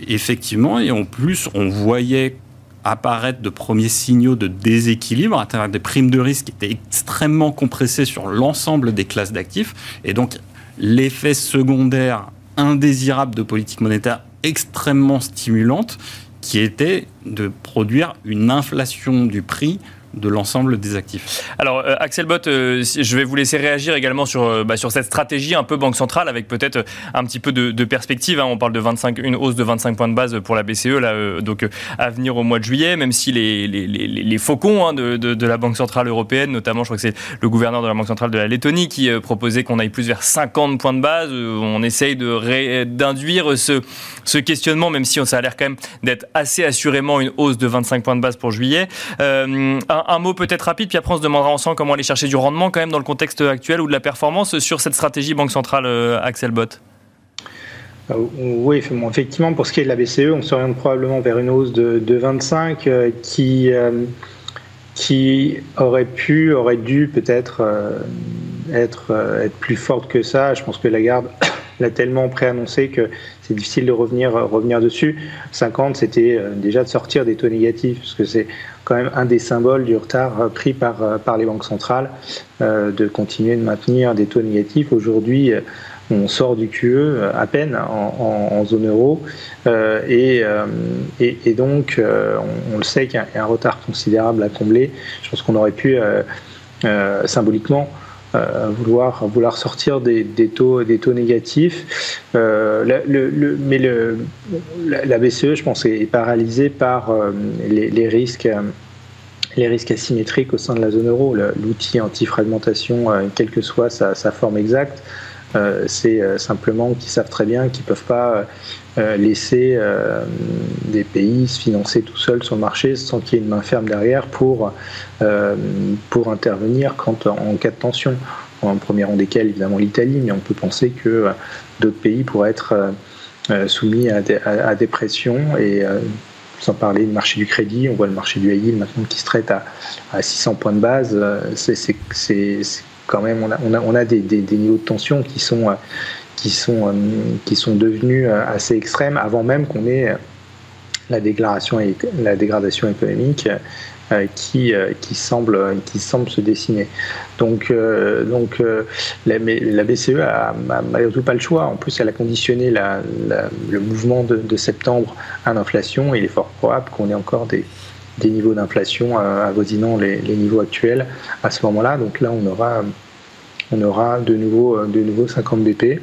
Effectivement, et en plus, on voyait apparaître de premiers signaux de déséquilibre à travers des primes de risque qui étaient extrêmement compressées sur l'ensemble des classes d'actifs. Et donc, l'effet secondaire indésirable de politique monétaire extrêmement stimulante qui était de produire une inflation du prix de l'ensemble des actifs. Alors, euh, Axel Bott, euh, je vais vous laisser réagir également sur, euh, bah, sur cette stratégie un peu banque centrale avec peut-être un petit peu de, perspective. Hein. On parle de 25, une hausse de 25 points de base pour la BCE, là, donc à venir au mois de juillet, même si les, les, les, faucons hein, de, de, la Banque Centrale Européenne, notamment, je crois que c'est le gouverneur de la Banque Centrale de la Lettonie qui proposait qu'on aille plus vers 50 points de base. on essaye d'induire ce, ce questionnement, même si ça a l'air quand même d'être assez assurément une hausse de 25 points de base pour juillet. Un, mot peut-être rapide, puis après on se demandera ensemble comment aller chercher du rendement quand même dans le contexte actuel ou de la performance sur cette stratégie Banque Centrale euh, Axel Bott. Euh, oui, effectivement, pour ce qui est de la BCE, on s'oriente probablement vers une hausse de, 25 euh, qui, qui aurait pu, aurait dû peut-être être, être plus forte que ça. Je pense que la garde l'a tellement préannoncé que c'est difficile de revenir, revenir dessus. 50, c'était déjà de sortir des taux négatifs, parce que c'est quand même un des symboles du retard euh, pris par, euh, par les banques centrales euh, de continuer de maintenir des taux négatifs. Aujourd'hui, on sort du QE à peine en, zone euro et, et, donc on, le sait qu'il y a un retard considérable à combler. Je pense qu'on aurait pu symboliquement vouloir, vouloir sortir des, taux, des taux négatifs. le, mais le, la, BCE, je pense, est paralysée par les, risques les risques asymétriques au sein de la zone euro. L'outil anti-fragmentation, quelle que soit sa, forme exacte, c'est simplement qu'ils savent très bien qu'ils ne peuvent pas laisser des pays se financer tout seuls sur le marché sans qu'il y ait une main ferme derrière pour, pour intervenir quand, en cas de tension. En premier rang desquels, évidemment, l'Italie, mais on peut penser que d'autres pays pourraient être soumis à des, pressions et sans parler du marché du crédit, on voit le marché du high maintenant qui se traite à, 600 points de base. C'est quand même, on a, a, des, niveaux de tension qui sont, qui sont, qui sont devenus assez extrêmes avant même qu'on ait la, dégradation, la dégradation économique qui, qui, semble, qui semble se dessiner. Donc, donc la, BCE a, tout pas le choix. En plus, elle a conditionné le mouvement de, de, septembre à l'inflation. Il est fort probable qu'on ait encore des, des niveaux d'inflation avoisinant les, les, niveaux actuels à ce moment-là. Donc là, on aura, on aura de nouveau, de nouveau 50 BP.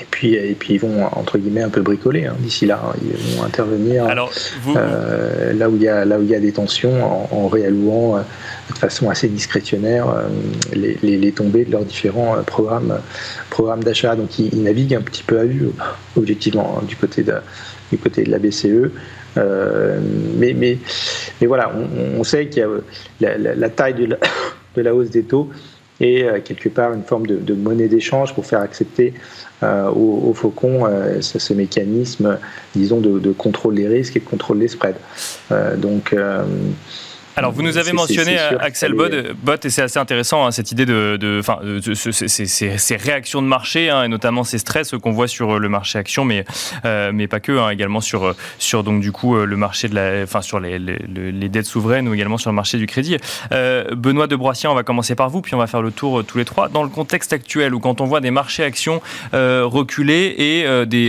Et puis, et puis ils vont entre guillemets un peu bricoler hein, d'ici là. Hein. Ils vont intervenir Alors, euh, là où il y a là où il y a des tensions en, réallouant euh, de façon assez discrétionnaire euh, les, les, tombées de leurs différents programmes programmes d'achat. Donc ils, naviguent un petit peu à vue objectivement hein, du côté de du côté de la BCE. mais, mais, mais voilà, on, sait qu'il y a la, taille de la, de la, hausse des taux et quelque part une forme de, de monnaie d'échange pour faire accepter euh, au, faucon euh, ce mécanisme, disons, de, de, contrôle des risques et de contrôle des spreads. Euh, donc alors, vous nous avez mentionné Axel Bot, et c'est assez intéressant hein, cette idée de, de, ces, réactions de marché hein, et notamment ces stress qu'on voit sur le marché action, mais euh, mais pas que, hein, également sur sur donc du coup le marché de la, enfin sur les, les, dettes souveraines ou également sur le marché du crédit. Euh, Benoît de Broissien, on va commencer par vous, puis on va faire le tour euh, tous les trois. Dans le contexte actuel où quand on voit des marchés actions reculer et des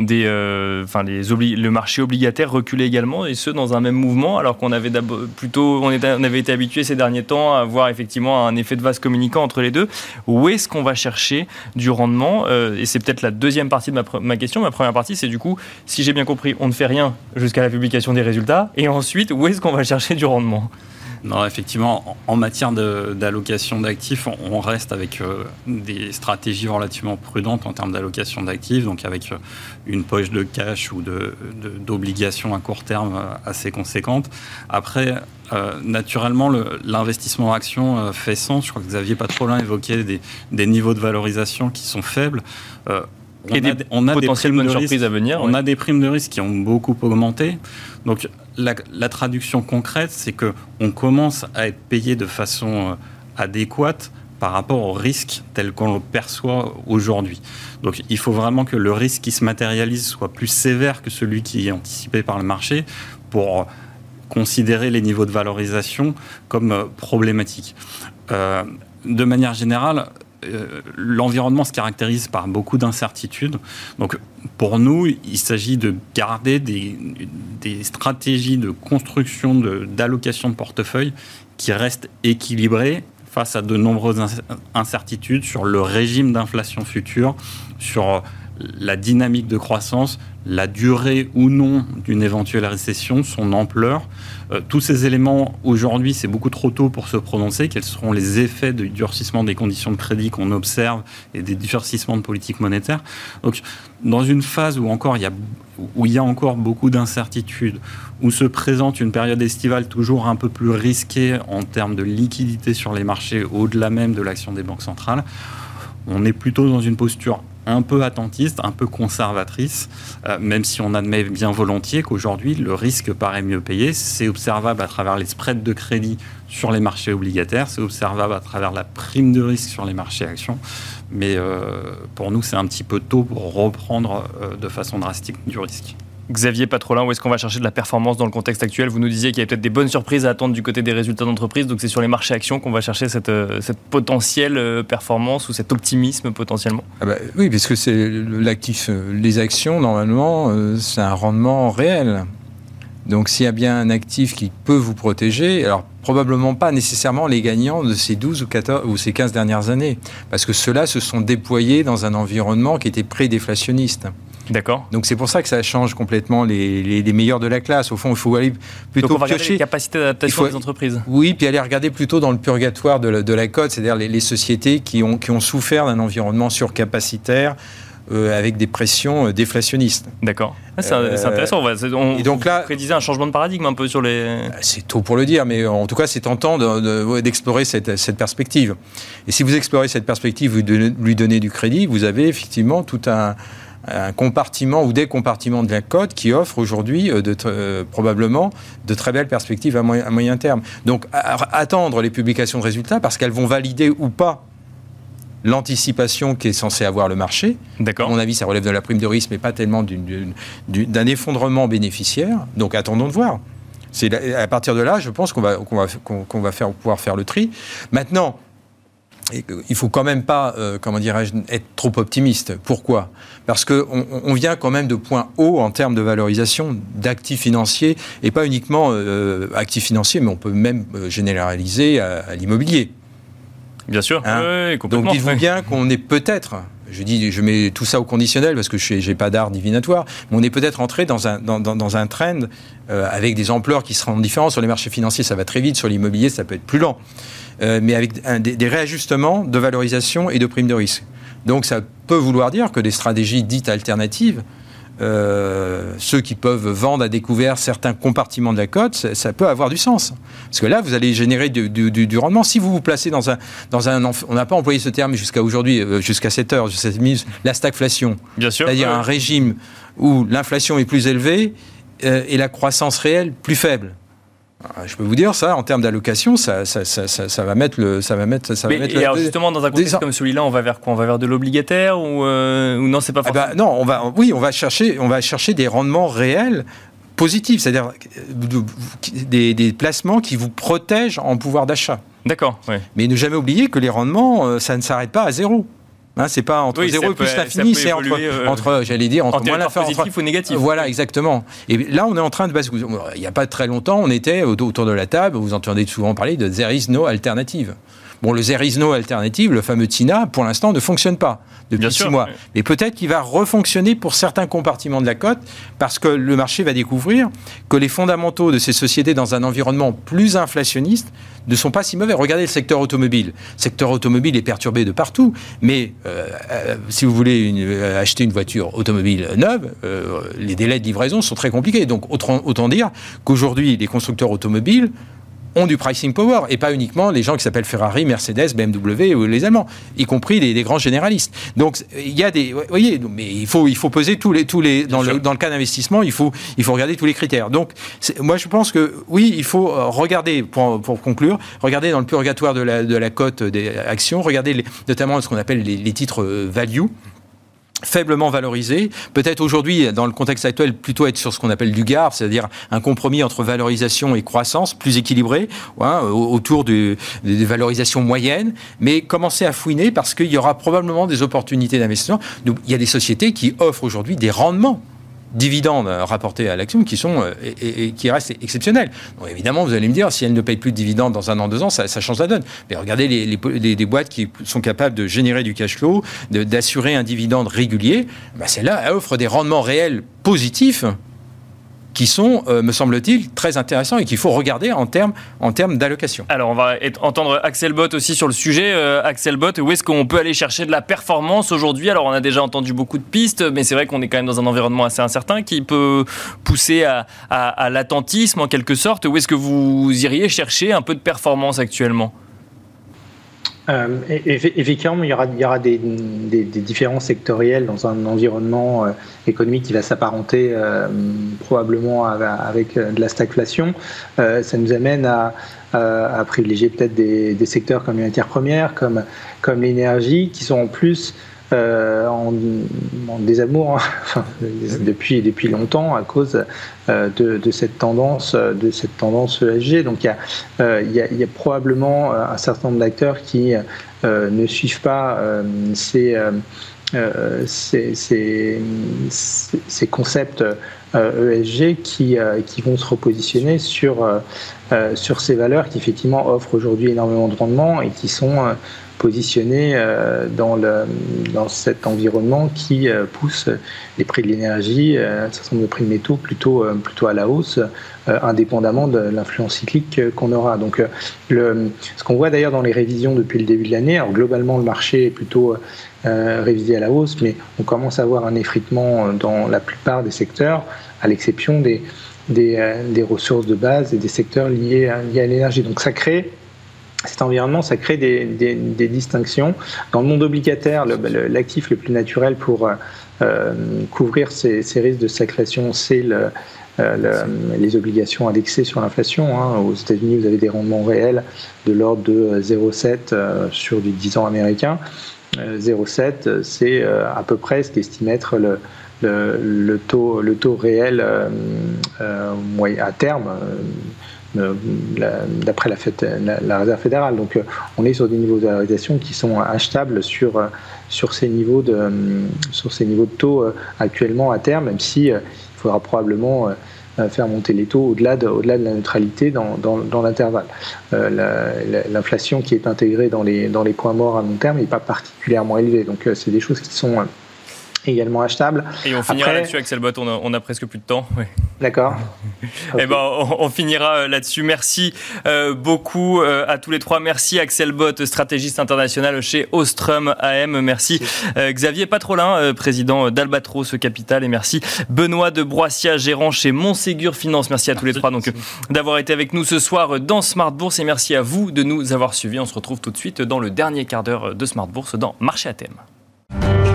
des enfin les le marché obligataire reculer également et ce dans un même mouvement, alors qu'on avait d'abord plutôt, on, avait été habitué ces derniers temps à voir effectivement un effet de vase communicant entre les deux. Où est-ce qu'on va chercher du rendement euh, Et c'est peut-être la deuxième partie de ma, question. Ma première partie, c'est du coup, si j'ai bien compris, on ne fait rien jusqu'à la publication des résultats. Et ensuite, où est-ce qu'on va chercher du rendement? Non, effectivement, en matière d'allocation d'actifs, on reste avec euh, des stratégies relativement prudentes en termes d'allocation d'actifs, donc avec euh, une poche de cash ou d'obligations de, à court terme euh, assez conséquente. Après, naturellement, l'investissement en action fait sens. Je crois que Xavier Patrolin évoquait des, des niveaux de valorisation qui sont faibles. On et a, des on a à venir. On a des primes de risque qui ont beaucoup augmenté. Donc la, traduction concrète, c'est que on commence à être payé de façon euh, adéquate par rapport au risque tel qu'on le perçoit aujourd'hui. Donc il faut vraiment que le risque qui se matérialise soit plus sévère que celui qui est anticipé par le marché pour euh, considérer les niveaux de valorisation comme euh, problématiques. de manière générale, l'environnement se caractérise par beaucoup d'incertitudes. Donc, pour nous, il s'agit de garder des, stratégies de construction, d'allocation de, portefeuille qui restent équilibrées face à de nombreuses incertitudes sur le régime d'inflation future, sur la dynamique de croissance, la durée ou non d'une éventuelle récession, son ampleur. Euh, tous ces éléments, aujourd'hui, c'est beaucoup trop tôt pour se prononcer. Quels seront les effets du durcissement des conditions de crédit qu'on observe et des durcissements de politique monétaire? Donc, dans une phase où, encore, il y a, où il y a encore beaucoup d'incertitudes, où se présente une période estivale toujours un peu plus risquée en termes de liquidité sur les marchés, au-delà même de l'action des banques centrales, on est plutôt dans une posture un peu attentiste, un peu conservatrice, euh, même si on admet bien volontiers qu'aujourd'hui, le risque paraît mieux payé. C'est observable à travers les spreads de crédit sur les marchés obligataires, c'est observable à travers la prime de risque sur les marchés actions. Mais euh, pour nous, c'est un petit peu tôt pour reprendre euh, de façon drastique du risque. Xavier Patrolin, où est-ce qu'on va chercher de la performance dans le contexte actuel? Vous nous disiez qu'il y avait peut-être des bonnes surprises à attendre du côté des résultats d'entreprise, donc c'est sur les marchés actions qu'on va chercher cette, euh, potentielle euh, performance ou cet optimisme potentiellement ah bah Oui, puisque c'est l'actif, euh, les actions, normalement, c'est un rendement réel. Donc s'il y a bien un actif qui peut vous protéger, alors probablement pas nécessairement les gagnants de ces 12 ou, 14, ou ces 15 dernières années, parce que ceux-là se sont déployés dans un environnement qui était pré-déflationniste. D'accord. Donc c'est pour ça que ça change complètement les, meilleurs de la classe. Au fond, il faut aller plutôt Donc on va piocher. les capacités d'adaptation des entreprises. Oui, puis aller regarder plutôt dans le purgatoire de la, de la cote, c'est-à-dire les, sociétés qui ont, qui ont souffert d'un environnement surcapacitaire. Euh, avec des pressions euh, déflationnistes. D'accord. Ah, c'est euh, intéressant. On, et donc là, un changement de paradigme un peu sur les. C'est tôt pour le dire, mais en tout cas, c'est tentant d'explorer cette, cette, perspective. Et si vous explorez cette perspective, vous lui donnez du crédit, vous avez effectivement tout un, un compartiment ou des compartiments de la cote qui offrent aujourd'hui euh, euh, probablement de très belles perspectives à moyen, terme. Donc attendre les publications de résultats parce qu'elles vont valider ou pas l'anticipation qui est censée avoir le marché. D'accord. À mon avis, ça relève de la prime de risque, mais pas tellement d'un effondrement bénéficiaire. Donc attendons de voir. C'est à partir de là, je pense qu'on va, va, qu'on va faire, pouvoir faire le tri. Maintenant, il faut quand même pas, euh, comment dirais-je, être trop optimiste. Pourquoi? Parce qu'on on vient quand même de points hauts en termes de valorisation d'actifs financiers, et pas uniquement euh, actifs financiers, mais on peut même euh, généraliser à, l'immobilier. Bien sûr. Hein? Donc dites-vous bien qu'on est peut-être je dis, je mets tout ça au conditionnel parce que je n'ai pas d'art divinatoire, mais on est peut-être entré dans un, dans, dans, un trend euh, avec des ampleurs qui seront différentes. Sur les marchés financiers, ça va très vite, sur l'immobilier, ça peut être plus lent, euh, mais avec des, réajustements de valorisation et de primes de risque. Donc ça peut vouloir dire que des stratégies dites alternatives euh, ceux qui peuvent vendre à découvert certains compartiments de la cote, ça, peut avoir du sens. Parce que là, vous allez générer du, rendement. Si vous vous placez dans un... Dans un on n'a pas employé ce terme jusqu'à aujourd'hui, euh, jusqu'à cette heure, jusqu'à cette minute, la stagflation. Bien sûr. C'est-à-dire un régime où l'inflation est plus élevée euh, et la croissance réelle plus faible. Ah, je peux vous dire ça, en termes d'allocation, ça, ça, ça, ça, va mettre le, ça va mettre, ça va mettre. alors justement, dans un contexte comme celui-là, on va vers quoi? On va vers de l'obligataire ou, euh, ou, non C'est pas ah forcément. non, on va, oui, on va chercher, on va chercher des rendements réels positifs, c'est-à-dire euh, des, des, placements qui vous protègent en pouvoir d'achat. D'accord. Mais ne jamais oublier que les rendements, euh, ça ne s'arrête pas à zéro. Hein, c'est pas entre 0 et plus l'infini, c'est entre, euh, entre j'allais dire, entre moins positif entre... ou négatif. Voilà, exactement. Et là, on est en train de Il n'y a pas très longtemps, on était autour de la table, vous entendez souvent parler de there is no alternative. Bon, le there is no alternative, le fameux TINA, pour l'instant, ne fonctionne pas depuis six mois. Mais peut-être qu'il va refonctionner pour certains compartiments de la cote, parce que le marché va découvrir que les fondamentaux de ces sociétés dans un environnement plus inflationniste ne sont pas si mauvais. Regardez le secteur automobile. Le secteur automobile est perturbé de partout, mais euh, euh, si vous voulez euh, acheter une voiture automobile neuve, les délais de livraison sont très compliqués. Donc autant dire qu'aujourd'hui, les constructeurs automobiles ont du pricing power et pas uniquement les gens qui s'appellent Ferrari, Mercedes, BMW ou les Allemands, y compris les, grands généralistes. Donc il y a des, vous voyez, mais il faut il faut peser tous les tous les dans le, dans le cas d'investissement, il faut il faut regarder tous les critères. Donc moi je pense que oui, il faut euh, regarder pour, pour conclure, regarder dans le purgatoire de la de la cote des actions, regarder notamment ce qu'on appelle les, les titres euh, value faiblement valorisé. Peut-être aujourd'hui, dans le contexte actuel, plutôt être sur ce qu'on appelle du GAR, c'est-à-dire un compromis entre valorisation et croissance plus équilibré, hein, autour des valorisations moyennes, mais commencer à fouiner parce qu'il y aura probablement des opportunités d'investissement. Il y a des sociétés qui offrent aujourd'hui des rendements dividendes rapportés à l'action qui sont euh, et, qui restent exceptionnels. évidemment, vous allez me dire, si elles ne payent plus de dividendes dans un an, deux ans, ça, change la donne. Mais regardez les, les, boîtes qui sont capables de générer du cash flow, d'assurer un dividende régulier. Ben Celles-là, elles offrent des rendements réels positifs qui sont, euh, me semble-t-il, très intéressants et qu'il faut regarder en termes en termes d'allocation. Alors, on va entendre Axel Bott aussi sur le sujet. Euh, Axel Bott, où est-ce qu'on peut aller chercher de la performance aujourd'hui? Alors, on a déjà entendu beaucoup de pistes, mais c'est vrai qu'on est quand même dans un environnement assez incertain qui peut pousser à, à l'attentisme en quelque sorte. Où est-ce que vous iriez chercher un peu de performance actuellement? Euh, effectivement, il y aura, il y aura des, des, des, différences sectorielles dans un environnement euh, économique qui va s'apparenter euh, probablement avec de la stagflation. Euh, ça nous amène à, à privilégier peut-être des, des, secteurs comme les matières premières, comme, comme l'énergie, qui sont en plus euh, en, désamour hein. depuis, depuis longtemps à cause euh, de, cette tendance de cette tendance ESG. Donc il y a, euh, il y a, probablement un certain nombre d'acteurs qui ne suivent pas ces, ces, ces, concepts ESG e qui, qui vont se repositionner sur, sur ces valeurs qui effectivement offrent aujourd'hui énormément de rendement et qui sont positionné euh, dans, le, dans cet environnement qui euh, pousse les prix de l'énergie, euh, un certain nombre de prix de métaux plutôt, plutôt à la hausse, indépendamment de l'influence cyclique qu'on aura. Donc, ce qu'on voit d'ailleurs dans les révisions depuis le début de l'année, alors globalement le marché est plutôt révisé à la hausse, mais on commence à avoir un effritement dans la plupart des secteurs, à l'exception des, des, des, ressources de base et des secteurs liés liés à l'énergie. Donc ça crée cet environnement, ça crée des, distinctions. Dans le monde obligataire, l'actif le, plus naturel pour euh, euh, couvrir ces, risques de stagflation, c'est euh, les obligations indexées sur l'inflation. Hein. Aux États-Unis, vous avez des rendements réels de l'ordre de 0,7 sur du 10 ans américain. 0,7, c'est à peu près ce qu'estime être le, taux, le taux réel à terme d'après la, Réserve fédérale. Donc on est sur des niveaux de valorisation qui sont achetables sur, sur, ces, niveaux de, sur ces niveaux de taux actuellement à terme, même si il faudra probablement faire monter les taux au-delà de, au-delà de la neutralité dans, dans, l'intervalle. Euh, l'inflation qui est intégrée dans les, dans les points morts à long terme n'est pas particulièrement élevée. Donc euh, c'est des choses qui sont euh, également achetable. Et on finira là-dessus, Axel Bott, on a, on a, presque plus de temps. D'accord. Eh ben, on, finira euh, là-dessus. Merci euh, beaucoup euh, à tous les trois. Merci Axel Bott, stratégiste international chez Ostrom AM. Merci Xavier Patrolin, président d'Albatros Capital. Et merci Benoît de Broissia, gérant chez Montségur Finance. Merci à tous les trois donc d'avoir été avec nous ce soir dans Smart Bourse. Et merci à vous de nous avoir suivis. On se retrouve tout de suite dans le dernier quart d'heure de Smart Bourse dans Marché à thème.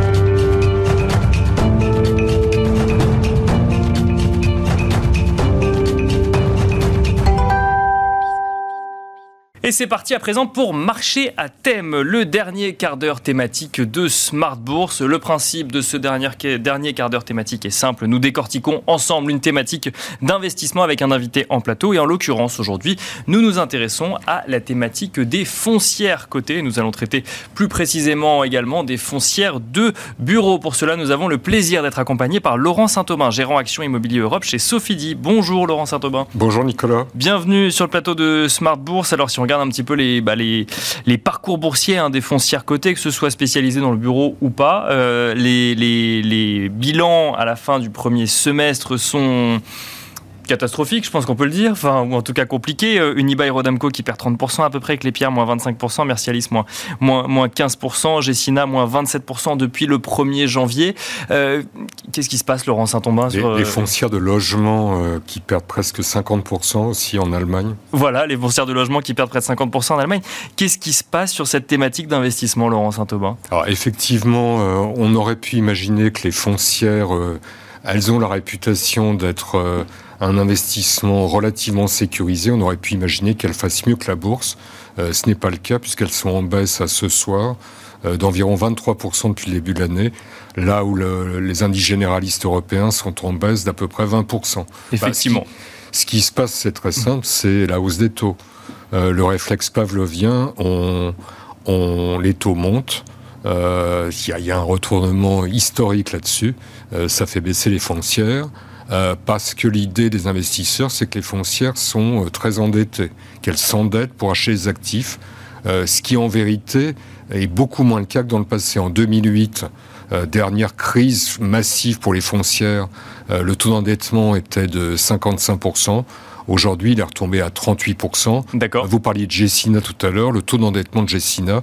Et c'est parti à présent pour marcher à thème, le dernier quart d'heure thématique de Smart Bourse. Le principe de ce dernier, dernier quart d'heure thématique est simple. Nous décortiquons ensemble une thématique d'investissement avec un invité en plateau. Et en l'occurrence, aujourd'hui, nous nous intéressons à la thématique des foncières cotées. Nous allons traiter plus précisément également des foncières de bureaux. Pour cela, nous avons le plaisir d'être accompagnés par Laurent Saint-Aubin, gérant Action Immobilier Europe chez Sophie Bonjour Laurent Saint-Aubin. Bonjour Nicolas. Bienvenue sur le plateau de Smart Bourse. Alors si on regarde un petit peu les, bah, parcours boursiers hein, des foncières cotées, que ce soit spécialisé dans le bureau ou pas. Euh, les bilans à la fin du premier semestre sont catastrophique, je pense qu'on peut le dire, enfin, ou en tout cas compliqué. Euh, Unibail Rodamco qui perd 30% à peu près, Clépierre moins 25%, Mercialis moins, moins, moins 15%, Gessina moins 27% depuis le 1er janvier. Euh, qu'est-ce qui se passe, Laurent Saint-Ombin les, les, foncières de logement euh, qui perdent presque 50% aussi en Allemagne. Voilà, les foncières de logement qui perdent près de 50% en Allemagne. Qu'est-ce qui se passe sur cette thématique d'investissement, Laurent Saint-Aubin? Alors effectivement, on aurait pu imaginer que les foncières, elles ont la réputation d'être un investissement relativement sécurisé, on aurait pu imaginer qu'elles fassent mieux que la bourse. Euh, ce n'est pas le cas puisqu'elles sont en baisse à ce soir euh, d'environ 23% depuis le début de l'année, là où les indices généralistes européens sont en baisse d'à peu près 20%. Effectivement. ce, qui, se passe, c'est très simple, c'est la hausse des taux. Euh, le réflexe pavlovien, on, on, les taux montent. Il y, y, a un retournement historique là-dessus. ça fait baisser les foncières. Euh, parce que l'idée des investisseurs, c'est que les foncières sont euh, très endettées, qu'elles s'endettent pour acheter des actifs, euh, ce qui en vérité est beaucoup moins le cas que dans le passé. En 2008, dernière crise massive pour les foncières, le taux d'endettement était de 55%. Aujourd'hui, il est retombé à 38%. D'accord. Vous parliez de Gessina tout à l'heure. Le taux d'endettement de Gessina,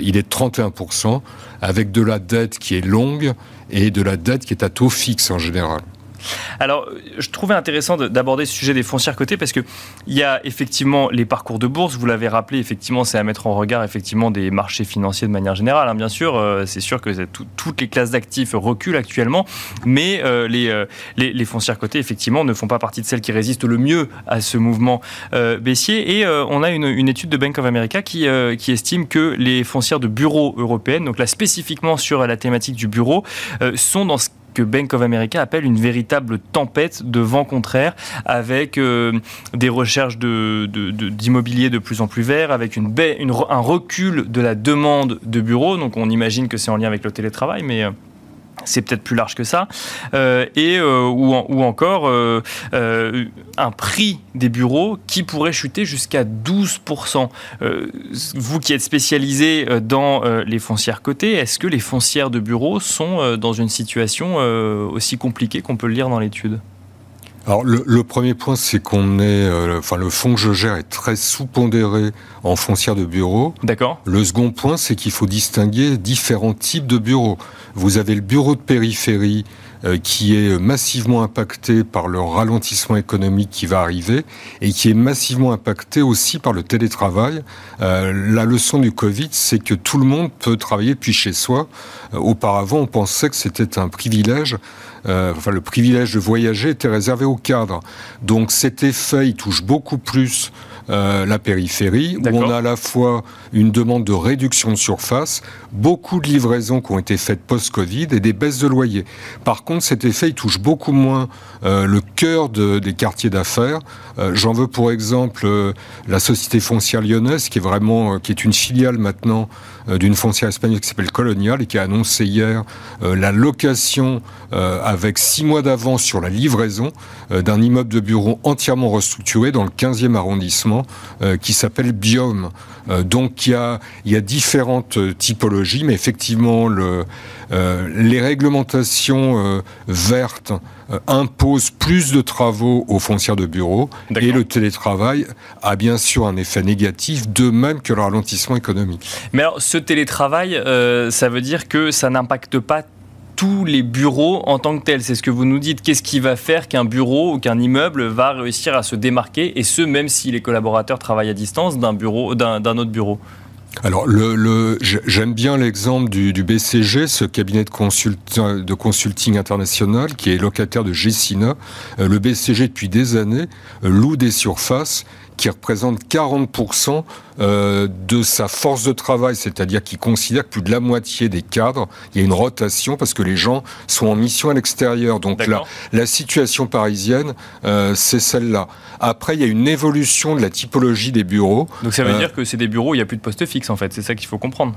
il est de 31%, avec de la dette qui est longue et de la dette qui est à taux fixe en général. Alors, je trouvais intéressant d'aborder ce sujet des foncières cotées parce qu'il y a effectivement les parcours de bourse. Vous l'avez rappelé, effectivement, c'est à mettre en regard effectivement des marchés financiers de manière générale. Hein, bien sûr, euh, c'est sûr que toutes les classes d'actifs reculent actuellement, mais euh, euh, les, les, foncières cotées, effectivement, ne font pas partie de celles qui résistent le mieux à ce mouvement baissier. Et on a une, une, étude de Bank of America qui, qui estime que les foncières de bureaux européennes, donc là spécifiquement sur la thématique du bureau, sont dans ce que Bank of America appelle une véritable tempête de vent contraire, avec euh, des recherches d'immobilier de, plus en plus vert, avec un recul de la demande de bureaux. Donc on imagine que c'est en lien avec le télétravail, mais... C'est peut-être plus large que ça, euh, et euh, ou, ou, encore euh, un prix des bureaux qui pourrait chuter jusqu'à 12%. vous qui êtes spécialisé dans les foncières cotées, est-ce que les foncières de bureaux sont dans une situation aussi compliquée qu'on peut le lire dans l'étude? Alors le, premier point, c'est qu'on est, enfin le fonds que je gère est très sous-pondéré en foncière de bureaux. D'accord. Le second point, c'est qu'il faut distinguer différents types de bureaux. Vous avez le bureau de périphérie euh, qui est massivement impacté par le ralentissement économique qui va arriver et qui est massivement impacté aussi par le télétravail. Euh, la leçon du Covid, c'est que tout le monde peut travailler depuis chez soi. Euh, auparavant, on pensait que c'était un privilège. Enfin, le privilège de voyager était réservé aux cadres. Donc cet effet, il touche beaucoup plus la périphérie, où on a à la fois une demande de réduction de surface, beaucoup de livraisons qui ont été faites post-Covid et des baisses de loyer. Par contre, cet effet, il touche beaucoup moins le cœur des quartiers d'affaires. J'en veux pour exemple la société foncière lyonnaise, qui est vraiment, qui est une filiale maintenant d'une foncière espagnole qui s'appelle Colonial et qui a annoncé hier la location avec six mois d'avance sur la livraison euh, d'un immeuble de bureau entièrement restructuré dans le 15e arrondissement euh, qui s'appelle Biome. Euh, donc il y a, il y a différentes typologies, mais effectivement le, les réglementations vertes imposent plus de travaux aux foncières de bureaux et le télétravail a bien sûr un effet négatif, de même que le ralentissement économique. Mais alors ce télétravail, ça veut dire que ça n'impacte pas tous les bureaux en tant que tels. C'est ce que vous nous dites. Qu'est-ce qui va faire qu'un bureau ou qu'un immeuble va réussir à se démarquer, et ce, même si les collaborateurs travaillent à distance d'un bureau, d'un autre bureau? Alors, j'aime bien l'exemple du, BCG, ce cabinet de, de, consulting international qui est locataire de Gessina. Euh, le BCG, depuis des années, euh, loue des surfaces qui représente 40% euh, de sa force de travail, c'est-à-dire qu'il considère que plus de la moitié des cadres, il y a une rotation parce que les gens sont en mission à l'extérieur. Donc la, la situation parisienne, euh, c'est celle-là. Après, il y a une évolution de la typologie des bureaux. Donc ça veut euh, dire que c'est des bureaux où il n'y a plus de poste fixe, en fait. C'est ça qu'il faut comprendre.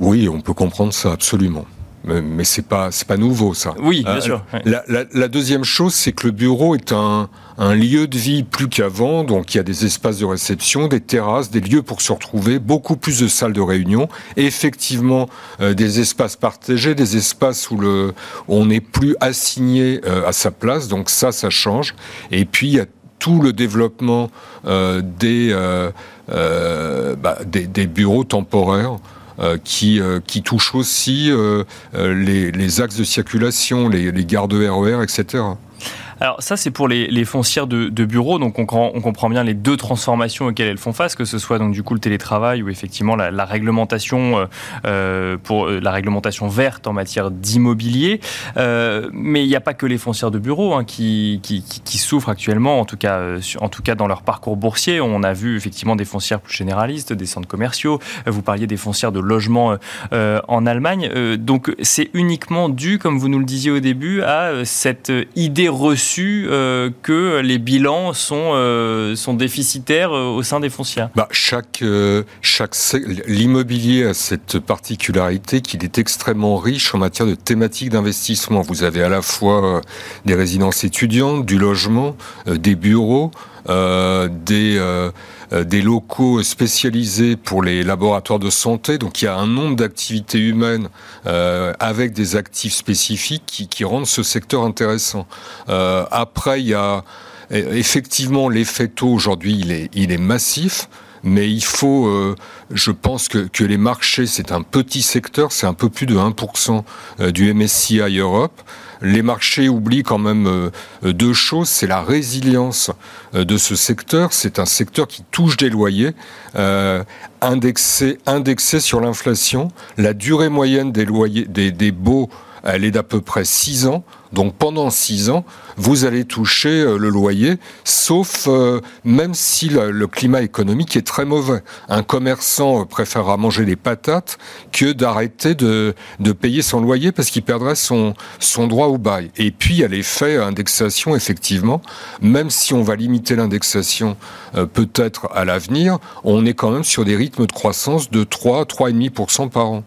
Oui, on peut comprendre ça, absolument mais c'est pas c'est pas nouveau ça. Oui, bien euh, sûr. La, deuxième chose, c'est que le bureau est un, un lieu de vie plus qu'avant, donc il y a des espaces de réception, des terrasses, des lieux pour se retrouver, beaucoup plus de salles de réunion, et effectivement euh, des espaces partagés, des espaces où le on n'est plus assigné euh, à sa place, donc ça ça change. Et puis il y a tout le développement des, bah, des, des bureaux temporaires. Euh, qui, euh, qui touche aussi euh, les, les, axes de circulation, les, les gares de RER, etc. Alors ça, c'est pour les, foncières de, bureaux. Donc on, comprend bien les deux transformations auxquelles elles font face, que ce soit donc du coup le télétravail ou effectivement la, réglementation euh, euh pour euh, la réglementation verte en matière d'immobilier. Mais il n'y a pas que les foncières de bureaux hein, qui, qui, souffrent actuellement, en tout cas, en tout cas dans leur parcours boursier. On a vu effectivement des foncières plus généralistes, des centres commerciaux. Vous parliez des foncières de logement en Allemagne. donc c'est uniquement dû, comme vous nous le disiez au début, à cette idée reçue euh, que les bilans sont, euh, déficitaires euh, au sein des foncières bah, chaque, L'immobilier a cette particularité qu'il est extrêmement riche en matière de thématiques d'investissement. Vous avez à la fois des résidences étudiantes, du logement, des bureaux, des euh, des locaux spécialisés pour les laboratoires de santé. Donc il y a un nombre d'activités humaines euh, avec des actifs spécifiques qui, rendent ce secteur intéressant. Euh, après, il y a effectivement l'effet taux aujourd'hui, il est, il est massif mais il faut, euh, je pense que, que les marchés, c'est un petit secteur, c'est un peu plus de 1% du MSCI Europe les marchés oublient quand même euh, deux choses. C'est la résilience euh, de ce secteur. C'est un secteur qui touche des loyers euh, indexés, indexé sur l'inflation. La durée moyenne des loyers, des, des baux elle est d'à peu près 6 ans. Donc pendant 6 ans, vous allez toucher euh, le loyer, sauf euh, même si le, climat économique est très mauvais. Un commerçant euh, préférera manger des patates que d'arrêter de, payer son loyer parce qu'il perdrait son, son droit au bail. Et puis il y a l'effet indexation, effectivement. Même si on va limiter l'indexation peut-être à l'avenir, on est quand même sur des rythmes de croissance de 3, 3,5% par an.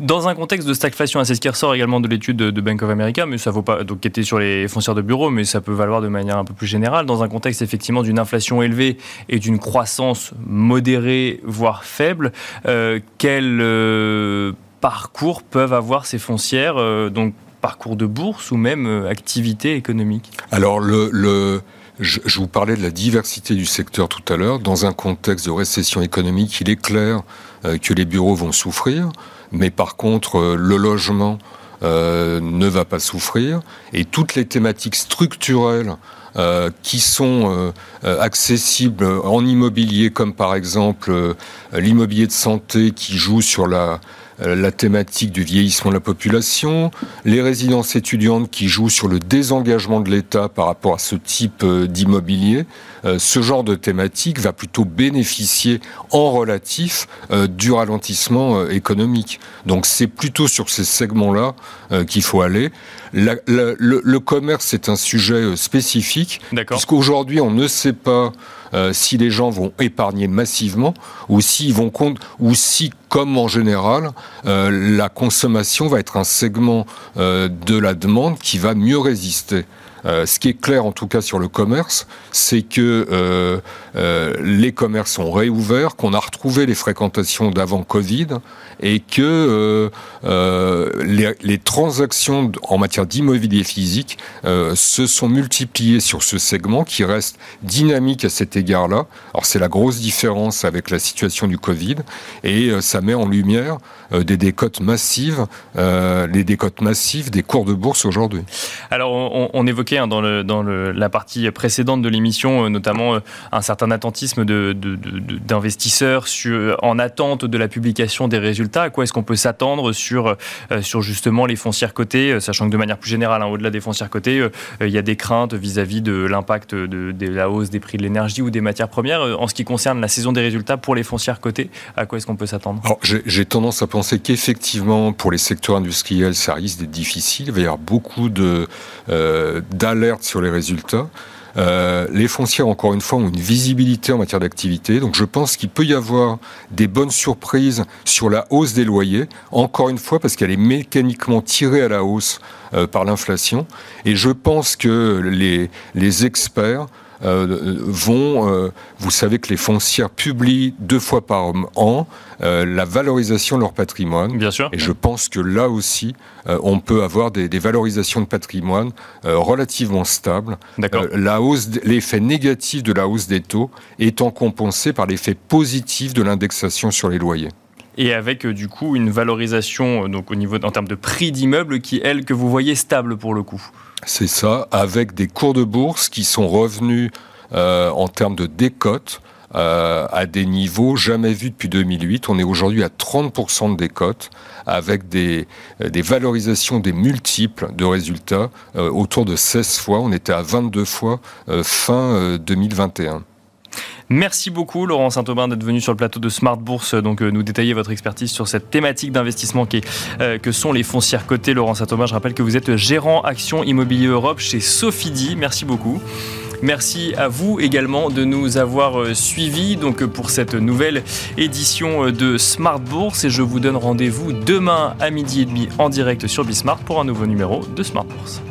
Dans un contexte de stagflation, c'est ce qui ressort également de l'étude de Bank of America, mais ça vaut pas, donc qui était sur les foncières de bureaux, mais ça peut valoir de manière un peu plus générale. Dans un contexte effectivement d'une inflation élevée et d'une croissance modérée, voire faible, euh, quel euh, parcours peuvent avoir ces foncières, euh, donc parcours de bourse ou même activité économique? Alors je, vous parlais de la diversité du secteur tout à l'heure. Dans un contexte de récession économique, il est clair que les bureaux vont souffrir mais par contre, euh, le logement euh, ne va pas souffrir. Et toutes les thématiques structurelles euh, qui sont accessibles en immobilier, comme par exemple l'immobilier de santé qui joue sur la la thématique du vieillissement de la population, les résidences étudiantes qui jouent sur le désengagement de l'État par rapport à ce type d'immobilier. ce genre de thématique va plutôt bénéficier en relatif du ralentissement économique. Donc c'est plutôt sur ces segments-là qu'il faut aller. le, commerce, c'est un sujet spécifique, puisqu'aujourd'hui, on ne sait pas euh, si les gens vont épargner massivement ou vont compte ou si comme en général euh, la consommation va être un segment euh, de la demande qui va mieux résister. ce qui est clair en tout cas sur le commerce, c'est que les commerces sont réouverts, qu'on a retrouvé les fréquentations d'avant Covid et que les, les, transactions en matière d'immobilier physique se sont multipliées sur ce segment qui reste dynamique à cet égard-là. Alors c'est la grosse différence avec la situation du Covid et euh, ça met en lumière euh, des décotes massives, euh, les décotes massives des cours de bourse aujourd'hui. Alors on, évoquait hein, dans, la partie précédente de l'émission notamment un certain attentisme d'investisseurs en attente de la publication des résultats. À quoi est-ce qu'on peut s'attendre sur, sur justement les foncières cotées, sachant que de manière plus générale, hein, au-delà des foncières cotées, il y a des craintes vis-à-vis de l'impact de, la hausse des prix de l'énergie ou des matières premières. En ce qui concerne la saison des résultats pour les foncières cotées, à quoi est-ce qu'on peut s'attendre? J'ai tendance à penser qu'effectivement, pour les secteurs industriels, ça risque d'être difficile. Il va y avoir beaucoup euh, d'alertes sur les résultats. Euh, les foncières, encore une fois, ont une visibilité en matière d'activité. Donc je pense qu'il peut y avoir des bonnes surprises sur la hausse des loyers, encore une fois, parce qu'elle est mécaniquement tirée à la hausse euh, par l'inflation. Et je pense que les, les experts euh, vont, euh, vous savez que les foncières publient deux fois par an euh, la valorisation de leur patrimoine. Bien sûr. Et je pense que là aussi, on peut avoir des, valorisations de patrimoine relativement stables. D'accord. la hausse, l'effet négatif de la hausse des taux étant compensé par l'effet positif de l'indexation sur les loyers et avec du coup une valorisation donc au niveau en termes de prix d'immeuble qui elle que vous voyez stable pour le coup. C'est ça, avec des cours de bourse qui sont revenus euh, en termes de décote euh, à des niveaux jamais vus depuis 2008. On est aujourd'hui à 30% de décote avec des, des, valorisations des multiples de résultats euh, autour de 16 fois. On était à 22 fois fin 2021. Merci beaucoup Laurent Saint-Aubin d'être venu sur le plateau de Smart Bourse donc euh, nous détailler votre expertise sur cette thématique d'investissement euh, que sont les foncières cotées. Laurent Saint-Aubin, je rappelle que vous êtes gérant action immobilier Europe chez Sofidi. Merci beaucoup. Merci à vous également de nous avoir euh, suivis donc pour cette nouvelle édition de Smart Bourse et je vous donne rendez-vous demain à midi et demi en direct sur Bismart pour un nouveau numéro de Smart Bourse.